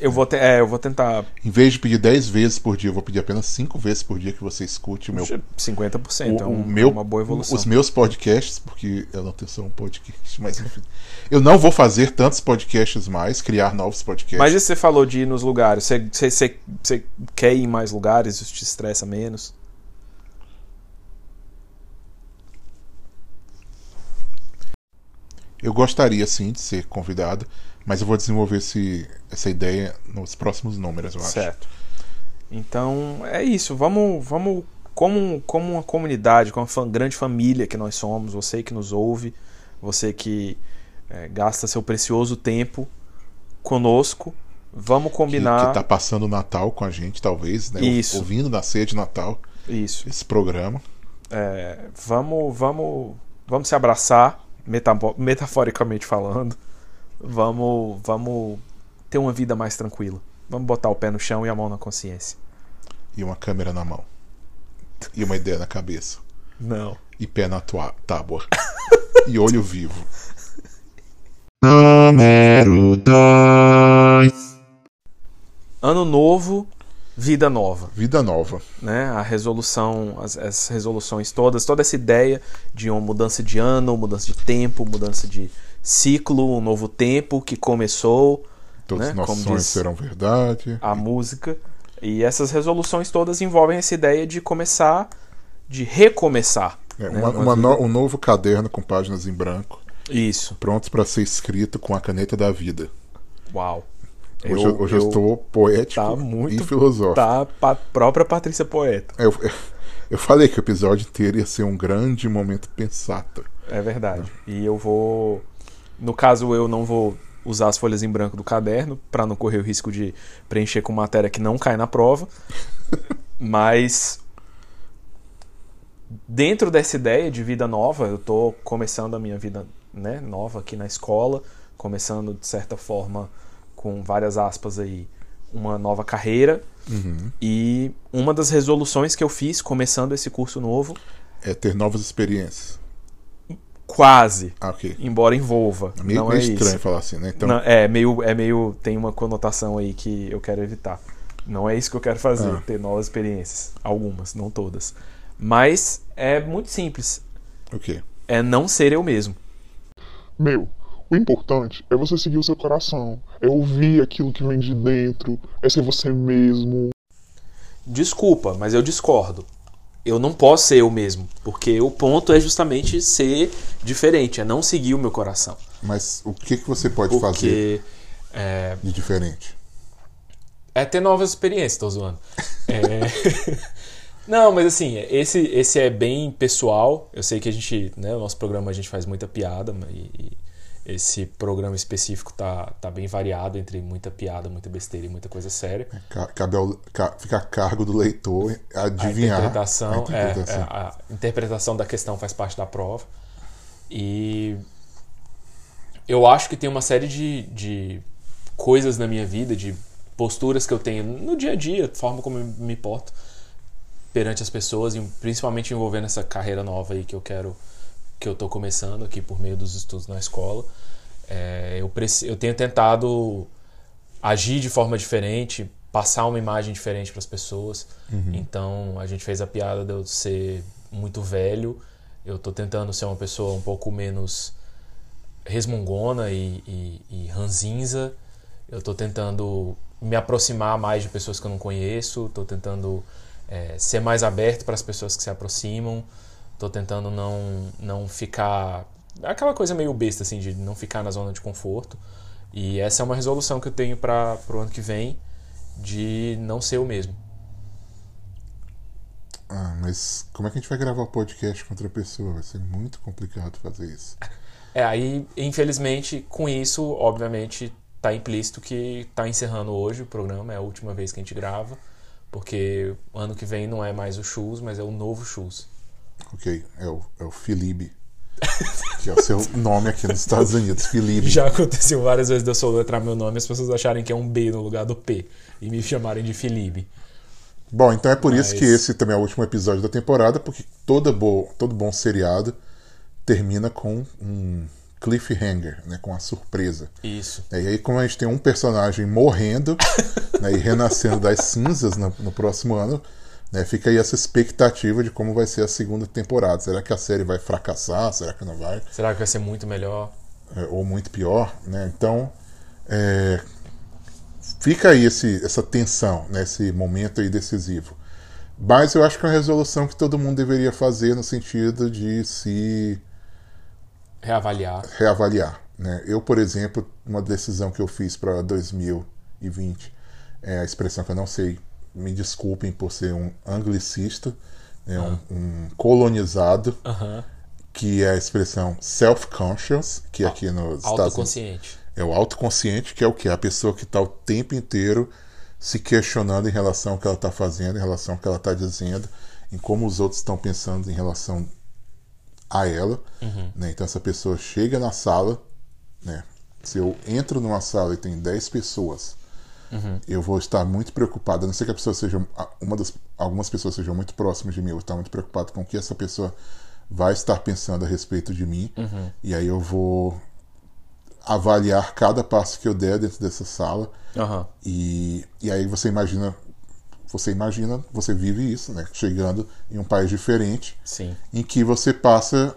Eu vou, te- é, eu vou tentar Em vez de pedir 10 vezes por dia, eu vou pedir apenas 5 vezes por dia que você escute o meu 50%. é, o, o um- meu, é uma boa evolução. os meus podcasts, porque eu não tenho só um podcast, mas enfim. Eu não vou fazer tantos podcasts mais, criar novos podcasts. Mas isso você falou de ir nos lugares. Você, você, você, você quer ir em mais lugares? Isso te estressa menos? Eu gostaria sim de ser convidado, mas eu vou desenvolver esse, essa ideia nos próximos números, eu acho. Certo. Então é isso. Vamos, vamos como, como uma comunidade, como uma grande família que nós somos, você que nos ouve, você que é, gasta seu precioso tempo conosco, vamos Que, combinar que tá passando o Natal com a gente, talvez, né? Isso. Ouvindo na ceia de Natal isso. esse programa. É, vamos, vamos, vamos se abraçar, metaforicamente falando. Vamos, vamos ter uma vida mais tranquila. Vamos botar o pé no chão e a mão na consciência. E uma câmera na mão. E uma ideia na cabeça. Não. E pé na tua tábua. (laughs) e olho vivo. Número 2. Ano novo, vida nova. Vida nova. Né? A resolução, as, as resoluções todas, toda essa ideia de uma mudança de ano, mudança de tempo, mudança de ciclo, um novo tempo que começou, Todos Né? os nossos Como sonhos serão verdade. a música. E essas resoluções todas envolvem essa ideia de começar, de recomeçar. É, né? uma- no- um novo caderno com páginas em branco, Isso. prontos para ser escrito com a caneta da vida. Uau. Hoje eu, hoje eu estou poético Tá muito- e filosófico. Tá pa própria Patrícia Poeta. Eu, eu, eu falei que o episódio inteiro ia ser um grande momento pensata. É verdade. E eu vou. No caso, eu não vou usar as folhas em branco do caderno para não correr o risco de preencher com matéria que não cai na prova. (laughs) Mas dentro dessa ideia de vida nova, eu tô começando a minha vida, né, nova aqui na escola, começando de certa forma com várias aspas aí uma nova carreira. E uma das resoluções que eu fiz começando esse curso novo, É ter novas experiências. Quase, Ah, ok. embora envolva. Meio, não meio é estranho isso. falar assim, né? Então, Não, é meio, é meio, tem uma conotação aí que eu quero evitar. Não é isso que eu quero fazer, Ah. ter novas experiências, algumas, não todas. Mas é muito simples, o quê? é não ser eu mesmo. Meu, o importante é você seguir o seu coração, é ouvir aquilo que vem de dentro, é ser você mesmo. Desculpa, mas eu discordo. Eu não posso ser eu mesmo, porque o ponto é justamente ser diferente, é não seguir o meu coração. Mas o que, que você pode fazer Porque é, de diferente? É ter novas experiências, tô zoando. É... (laughs) Não, mas assim, esse, esse é bem pessoal. Eu sei que a gente, né, o nosso programa a gente faz muita piada, mas- e, e esse programa específico tá, tá bem variado entre muita piada, muita besteira e muita coisa séria. Ca- Cabe ao, ca- fica a cargo do leitor A adivinhar. interpretação, a interpretação. É, é, a interpretação da questão faz parte da prova. E eu acho que tem uma série de, de coisas na minha vida, de posturas que eu tenho no dia a dia, forma como eu me porto perante as pessoas, e principalmente envolvendo essa carreira nova aí que eu quero, que eu tô começando aqui por meio dos estudos na escola. É, eu, eu tenho tentado agir de forma diferente, passar uma imagem diferente para as pessoas. Então a gente fez a piada de eu ser muito velho. Eu tô tentando ser uma pessoa um pouco menos resmungona e, e, e ranzinza. Eu tô tentando me aproximar mais de pessoas que eu não conheço, tô tentando é, ser mais aberto para as pessoas que se aproximam, tô tentando não, não ficar. aquela coisa meio besta, assim, de não ficar na zona de conforto. E essa é uma resolução que eu tenho para o ano que vem, de não ser o mesmo. Ah, mas como é que a gente vai gravar podcast com outra pessoa? Vai ser muito complicado fazer isso. (laughs) É, aí, infelizmente, com isso, obviamente, tá implícito que tá encerrando hoje o programa, é a última vez que a gente grava, porque ano que vem não é mais o Shoes, mas é o novo Shoes. Ok, é o, é o Felipe. que é o seu (laughs) nome aqui nos Estados Unidos, Felipe. Já aconteceu várias vezes de eu soletrar meu nome e as pessoas acharem que é um B no lugar do P e me chamarem de Felipe. Bom, então é por isso Mas- que esse também é o último episódio da temporada, porque toda bo todo bom seriado termina com um cliffhanger, né, com a surpresa. Isso. E aí, como a gente tem um personagem morrendo (laughs) né, e renascendo das cinzas no, no próximo ano, né, fica aí essa expectativa de como vai ser a segunda temporada. Será que a série vai fracassar? Será que não vai? Será que vai ser muito melhor? É, ou muito pior? Né? Então, é, fica aí esse, essa tensão, né, esse momento aí decisivo. Mas eu acho que é uma resolução que todo mundo deveria fazer no sentido de se Reavaliar. reavaliar. Né? Eu, por exemplo, uma decisão que eu fiz para 2020 é a expressão que eu não sei, me desculpem por ser um anglicista, né? um, um colonizado, Aham. que é a expressão self-conscious, que aqui nos Estados Unidos Autoconsciente. é o autoconsciente, que é o que? A pessoa que está o tempo inteiro se questionando em relação ao que ela está fazendo, em relação ao que ela está dizendo, em como os outros estão pensando em relação a ela. né? Então essa pessoa chega na sala, né? se eu entro numa sala e tem 10 pessoas, eu vou estar muito preocupado, a não ser que a pessoa seja uma das algumas pessoas sejam muito próximas de mim, eu vou estar muito preocupado com o que essa pessoa vai estar pensando a respeito de mim, e aí eu vou avaliar cada passo que eu der dentro dessa sala Aham. e, e aí você imagina você imagina você vive isso né chegando em um país diferente Sim. em que você passa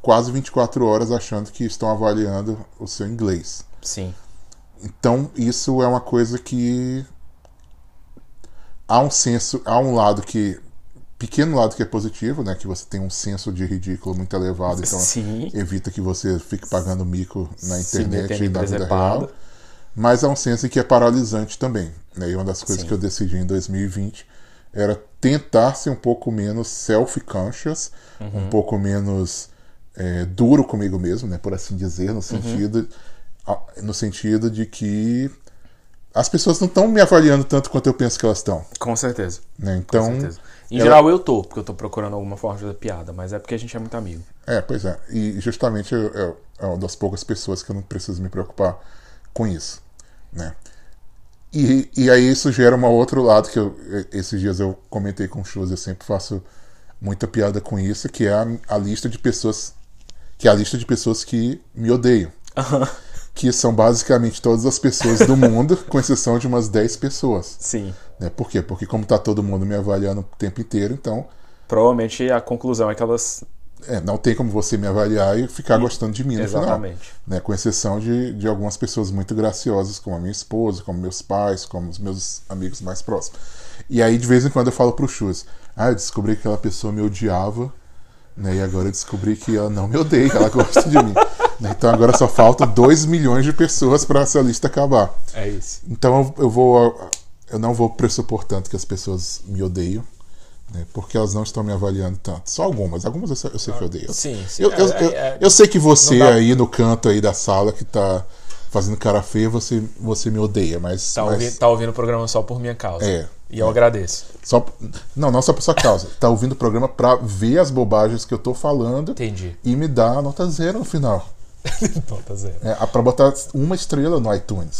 quase 24 horas achando que estão avaliando o seu inglês Sim. Então isso é uma coisa que há um senso há um lado que pequeno lado que é positivo né que você tem um senso de ridículo muito elevado então Sim. evita que você fique pagando mico na internet e na vida real. Mas há um senso que é paralisante também. Né? E uma das coisas Sim. que eu decidi em 2020 era tentar ser um pouco menos self-conscious, Uhum. um pouco menos é, duro comigo mesmo, né? por assim dizer, Uhum. no sentido, a- no sentido de que as pessoas não estão me avaliando tanto quanto eu penso que elas estão. Com certeza. Né? Com Então, certeza. Em ela- geral eu tô, porque eu tô procurando alguma forma de fazer piada, mas é porque a gente é muito amigo. É, pois é. E justamente eu, eu, é uma das poucas pessoas que eu não preciso me preocupar com isso, né? E, e aí isso gera um outro lado que eu, esses dias eu comentei com o Chus, eu sempre faço muita piada com isso, que é a, a lista de pessoas que é a lista de pessoas que me odeiam. (laughs) Que são basicamente todas as pessoas do mundo, (laughs) com exceção de umas 10 pessoas. Sim. Né? Por quê? Porque como tá todo mundo me avaliando o tempo inteiro, então Provavelmente a conclusão é que elas. é, não tem como você me avaliar e ficar gostando de mim no final. Exatamente. né, com exceção de, de algumas pessoas muito graciosas, como a minha esposa, como meus pais, como os meus amigos mais próximos. E aí, de vez em quando, eu falo pro Chus: Ah, eu descobri que aquela pessoa me odiava, né, e agora eu descobri que ela não me odeia, que ela gosta de mim. (laughs) Né, Então agora só faltam 2 milhões de pessoas para essa lista acabar. É isso. Então eu eu vou. Eu não vou pressupor tanto que as pessoas me odeiam. Né, porque elas não estão me avaliando tanto. Só algumas. Algumas eu sei, eu sei que eu odeio. Sim, sim. Eu, eu, É, eu, é- eu sei que você dá- aí no canto aí da sala que tá fazendo cara feia, você, você me odeia, mas. Tá, mas ouvi- tá ouvindo o programa só por minha causa. É. E eu agradeço. só, não, não só por sua causa. Tá ouvindo o programa pra ver as bobagens que eu tô falando Entendi. e me dar a nota zero no final. (laughs) Nota zero. É, pra botar uma estrela no iTunes.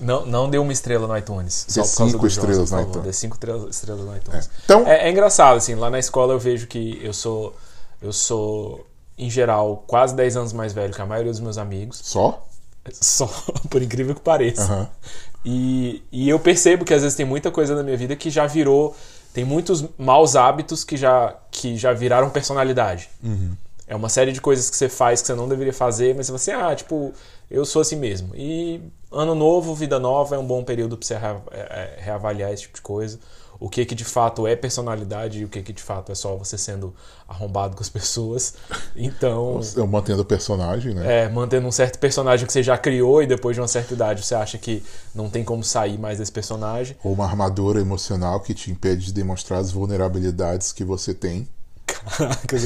Não, não dê uma estrela no iTunes. Só Dê cinco estrelas Johnson, no iTunes. Dê cinco tre- estrelas no iTunes. Então, É, é engraçado, assim, lá na escola eu vejo que eu sou, eu sou, em geral, quase 10 anos mais velho que a maioria dos meus amigos. só? Só, (laughs) por incrível que pareça. Aham. E, e eu percebo que às vezes tem muita coisa na minha vida que já virou. Tem muitos maus hábitos que já, que já viraram personalidade. É uma série de coisas que você faz que você não deveria fazer, mas você fala assim, ah, tipo, eu sou assim mesmo. E ano novo, vida nova é um bom período para você é, é, reavaliar esse tipo de coisa. O que que de fato é personalidade e o que que de fato é só você sendo arrombado com as pessoas. Então, Eu mantendo o personagem, né? é, mantendo um certo personagem que você já criou e depois de uma certa idade você acha que não tem como sair mais desse personagem. Ou uma armadura emocional que te impede de demonstrar as vulnerabilidades que você tem. Caraca,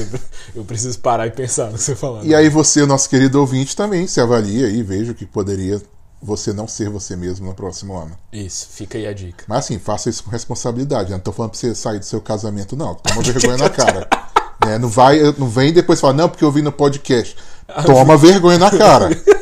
eu- preciso parar e pensar no que você falando. E aí você, nosso querido ouvinte, também se avalia e veja o que poderia você não ser você mesmo no próximo ano. Isso, fica aí a dica. Mas assim, faça isso com responsabilidade. né? Não tô falando pra você sair do seu casamento, não. Toma vergonha na cara. (laughs) Né? Não, vai, não vem e depois fala, não, porque eu vi no podcast. Toma vergonha na cara. (laughs)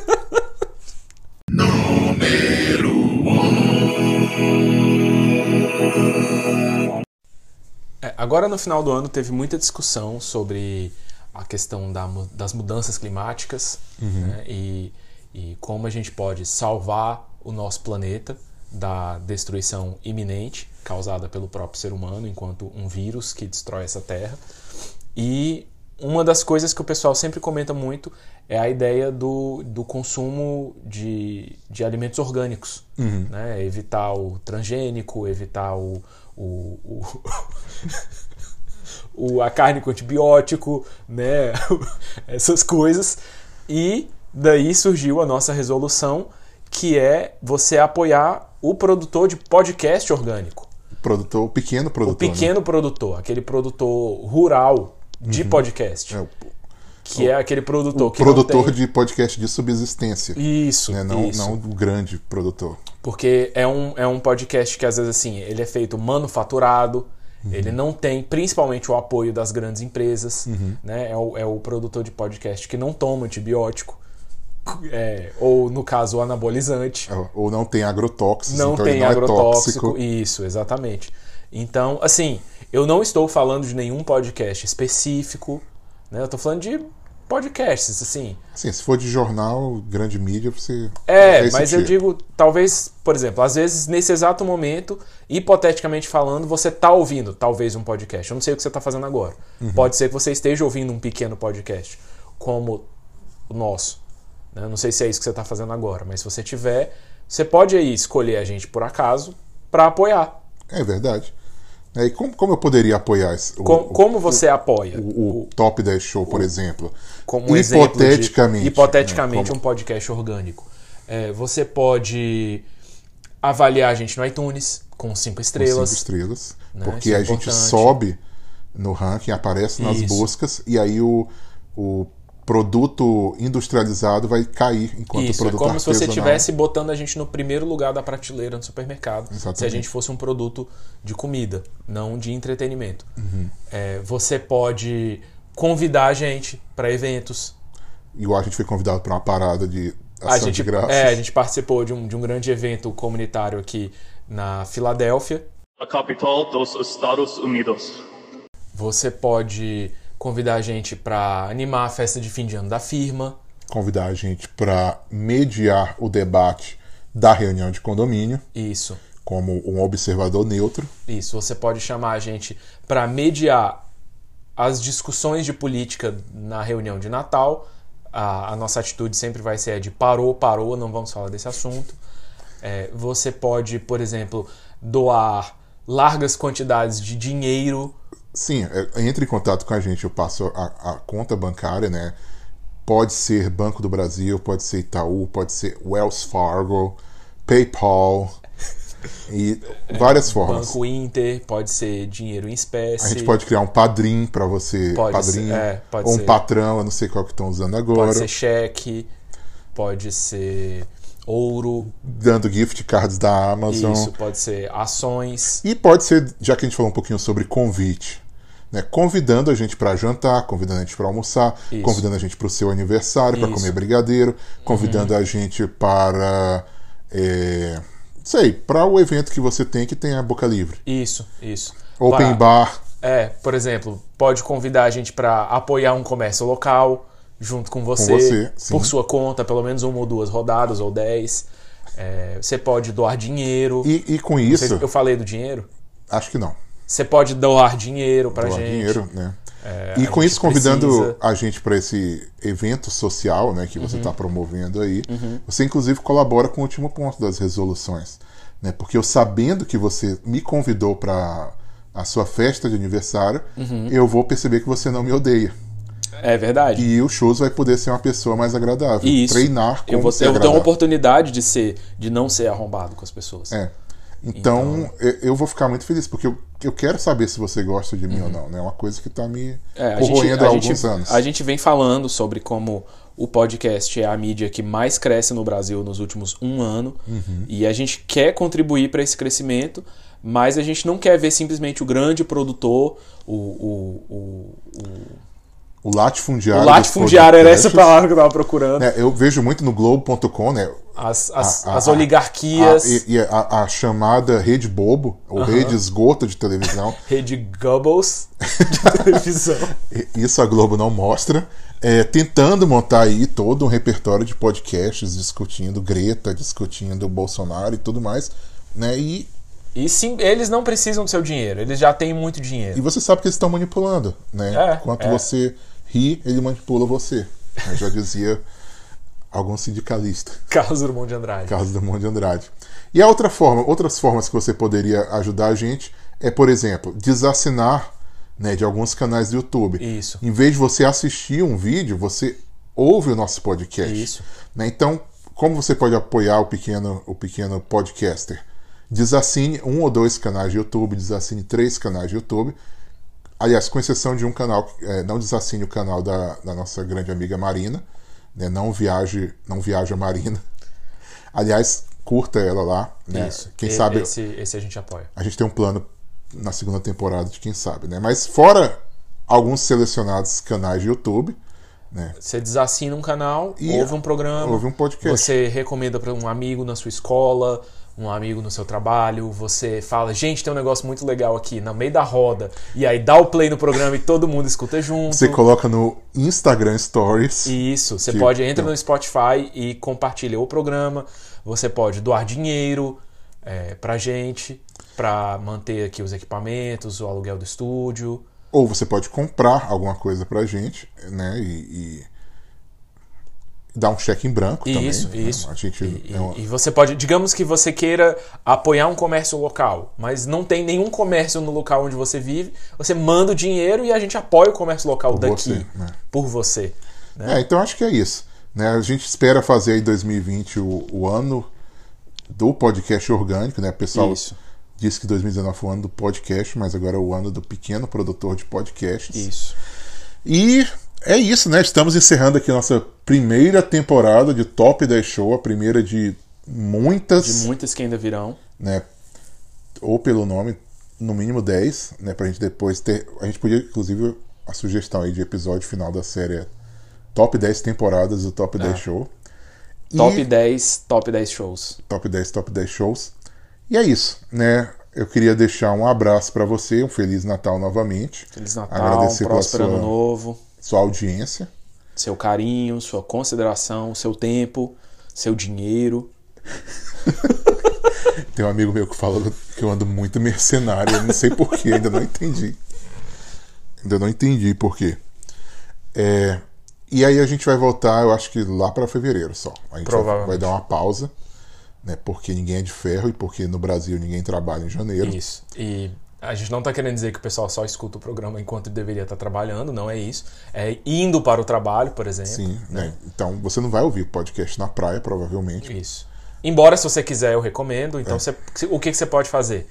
É, agora no final do ano teve muita discussão sobre a questão da das mudanças climáticas né, e, e como a gente pode salvar o nosso planeta da destruição iminente causada pelo próprio ser humano enquanto um vírus que destrói essa terra. E uma das coisas que o pessoal sempre comenta muito é a ideia do, do consumo de, de alimentos orgânicos. Né? Evitar o transgênico, evitar o, o, o, (laughs) o- a carne com antibiótico, né? (laughs) essas coisas. E daí surgiu a nossa resolução, que é você apoiar o produtor de podcast orgânico. Produtor, o pequeno O produtor. né? pequeno produtor, aquele produtor rural de podcast. É, o que é aquele produtor o que produtor tem... de podcast de subsistência. Isso, né? não, isso. não o grande produtor. Porque é um, é um podcast que às vezes assim, ele é feito manufaturado, ele não tem principalmente o apoio das grandes empresas, né? É o, é o produtor de podcast que não toma antibiótico, é, ou no caso o anabolizante, Ou não tem agrotóxicos, não então tem não é agrotóxico. tóxico. Isso, exatamente. Então, assim, eu não estou falando de nenhum podcast específico, né? Eu estou falando de podcasts, assim. Assim, se for de jornal, grande mídia, você. É, mas eu digo, talvez, por exemplo, às vezes nesse exato momento, hipoteticamente falando, você tá ouvindo talvez um podcast. Eu não sei o que você tá fazendo agora. Uhum. Pode ser que você esteja ouvindo um pequeno podcast, como o nosso. Né? Eu não sei se é isso que você tá fazendo agora, mas se você tiver, você pode aí escolher a gente por acaso para apoiar. É verdade. É, e como, como eu poderia apoiar esse, o, Com- o- como você apoia? o, Top 10 Show, por exemplo? como exemplo de- hipoteticamente. hipoteticamente né, como- um podcast orgânico. É, você pode avaliar a gente no iTunes com cinco com estrelas. cinco estrelas. né? Porque é a gente sobe no ranking, aparece nas Isso. buscas, e aí o, o produto industrializado vai cair enquanto o Isso, é produto como se você artesanal- estivesse botando a gente no primeiro lugar da prateleira no supermercado. Se a Exatamente. gente fosse um produto de comida, não de entretenimento. Uhum. É, você pode convidar a gente para eventos. E o a gente foi convidado para uma parada de ação A gente, de graças. é, a gente participou de um, de um grande evento comunitário aqui na Filadélfia. a capital dos Estados Unidos. Você pode convidar a gente para animar a festa de fim de ano da firma. Convidar a gente para mediar o debate da reunião de condomínio, Isso. como um observador neutro. Isso, você pode chamar a gente para mediar as discussões de política na reunião de Natal. A, a nossa atitude sempre vai ser a de parou, parou, não vamos falar desse assunto. É, você pode, por exemplo, doar largas quantidades de dinheiro. Sim, é, entre em contato com a gente, eu passo a, a conta bancária, né? Pode ser Banco do Brasil, pode ser Itaú, pode ser Wells Fargo, PayPal (laughs) e várias formas. Banco Inter, pode ser dinheiro em espécie. A gente pode criar um padrinho para você, Pode padrinho, ser, é, ou um ser. patrão, eu não sei qual que estão usando agora, Pode ser cheque, pode ser ouro, dando gift cards da Amazon. isso, pode ser ações. E pode ser, já que a gente falou um pouquinho sobre convite, né? convidando a gente para jantar, convidando a gente para almoçar, Isso. convidando a gente para o seu aniversário, para. Uhum. comer brigadeiro, convidando a gente para. É, sei, para o evento que você tem que tem a boca livre. Isso, isso. Open Para- bar. É, por exemplo, pode convidar a gente para apoiar um comércio local junto com você, você, sim. por sua conta, pelo menos uma ou duas rodadas ou dez. É, você pode doar dinheiro. E, e com sei isso, se eu falei do dinheiro? acho que não. Você pode doar dinheiro pra doar gente. dinheiro, né? É, e com isso, convidando precisa. a gente para esse evento social né, que você Uhum. está promovendo aí, você inclusive colabora com o último ponto das resoluções. Né, porque eu sabendo que você me convidou para a sua festa de aniversário, Uhum. eu vou perceber que você não me odeia. É verdade. E o Shows vai poder ser uma pessoa mais agradável. Isso. Treinar como eu vou, ser eu vou ter uma oportunidade de ser, de não ser arrombado com as pessoas. É. Então, eu- eu vou ficar muito feliz, porque eu, eu quero saber se você gosta de mim ou não. né? É uma coisa que tá me Uhum. É, corroendo há a, alguns gente, anos. a gente vem falando sobre como o podcast é a mídia que mais cresce no Brasil nos últimos um ano. Uhum. E a gente quer contribuir para esse crescimento, mas a gente não quer ver simplesmente o grande produtor, o, o, o, O latifundiário. o latifundiário, era essa palavra que eu tava procurando. né, eu vejo muito no Globo.com, né? As, as, a- as a- oligarquias, A, e, e a, chamada rede bobo, ou rede esgoto de televisão. (laughs) rede Goebbels de (laughs) televisão. Isso a Globo não mostra. é, tentando montar aí todo um repertório de podcasts discutindo Greta, discutindo Bolsonaro e tudo mais. Né? E, E sim, eles não precisam do seu dinheiro, eles já têm muito dinheiro. e você sabe que eles estão manipulando. Né? É, Enquanto é. você ri, ele manipula você. Eu já dizia algum sindicalista. (laughs) Carlos Drummond de Andrade. Carlos Drummond de Andrade. E a outra forma, outras formas que você poderia ajudar a gente é, por exemplo, desassinar né, de alguns canais do YouTube. Isso. Em vez de você assistir um vídeo, você ouve o nosso podcast. Isso. Né? Então, como você pode apoiar o pequeno, o pequeno podcaster? Desassine um ou dois canais de YouTube, desassine três canais de YouTube. Aliás, com exceção de um canal, é, não desassine o canal da, da nossa grande amiga Marina. Né? Não viaje, não viaja Marina. Aliás, curta ela lá. Né? Isso. Quem E- sabe Esse, esse a gente apoia. a gente tem um plano na segunda temporada de quem sabe, né? Mas fora alguns selecionados canais de YouTube, né? Você desassina um canal, E ouve um programa, ouve um podcast. você recomenda para um amigo na sua escola, um amigo no seu trabalho, você fala, gente, tem um negócio muito legal aqui, no meio da roda, e aí dá o play no programa e todo mundo escuta junto. Você coloca no Instagram Stories. Isso, você Que- pode entra então. no Spotify e compartilha o programa. Você pode doar dinheiro é, pra gente, pra manter aqui os equipamentos, o aluguel do estúdio. Ou você pode comprar alguma coisa pra gente, né? E, e dar um cheque em branco também. Isso, né? isso. A gente E, é uma- e você pode, digamos que você queira apoiar um comércio local, mas não tem nenhum comércio no local onde você vive, você manda o dinheiro e a gente apoia o comércio local Por daqui, você, né? por você. né? É, então acho que é isso. Né? A gente espera fazer em 2020 o, o ano do podcast orgânico, né? O pessoal Isso. disse que 2019 foi o ano do podcast, mas agora é o ano do pequeno produtor de podcasts. Isso. E é isso, né? Estamos encerrando aqui nossa primeira temporada de Top 10 Show, a primeira de muitas, De muitas que ainda virão. né? Ou pelo nome, no mínimo 10, né? Pra gente depois ter. A gente podia, inclusive, a sugestão aí de episódio final da série é Top 10 temporadas do Top 10 Show. E- Top 10, top 10 shows. Top 10, Top 10 shows. E é isso, né? Eu queria deixar um abraço pra você, um Feliz Natal novamente. Feliz Natal, Agradecer um próspero sua- ano novo. Sua audiência. seu carinho, sua consideração, seu tempo, seu dinheiro. (laughs) Tem um amigo meu que fala que eu ando muito mercenário. Eu não sei porquê, ainda não entendi. Ainda não entendi porquê. É, e aí a gente vai voltar, eu acho que lá para fevereiro só. A gente vai, Provavelmente. vai dar uma pausa, né? Porque ninguém é de ferro e porque no Brasil ninguém trabalha em janeiro. Isso. E a gente não tá querendo dizer que o pessoal só escuta o programa enquanto deveria estar trabalhando, não é isso. É indo para o trabalho, por exemplo. Sim, né? Então você não vai ouvir o podcast na praia, provavelmente. Isso. Embora, se você quiser, eu recomendo. Então, É. você- o que, que você pode fazer?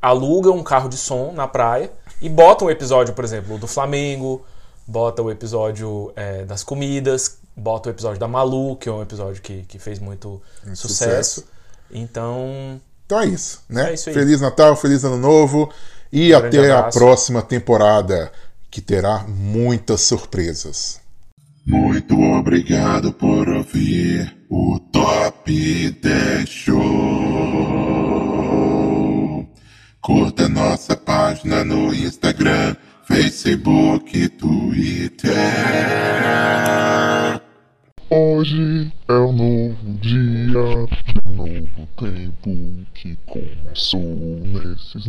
Aluga um carro de som na praia e bota um episódio, por exemplo, do Flamengo, bota o episódio é, das comidas, bota o episódio da Malu, que é um episódio que, que fez muito Muito sucesso. sucesso. Então, Então é isso, né? É isso aí. Feliz Natal, feliz Ano Novo e grande até a próxima temporada que terá muitas surpresas. Muito obrigado por ouvir o Top 10 Show. Curta nossa página no Instagram, Facebook e Twitter. Hoje é um novo dia, um novo tempo que começou nesses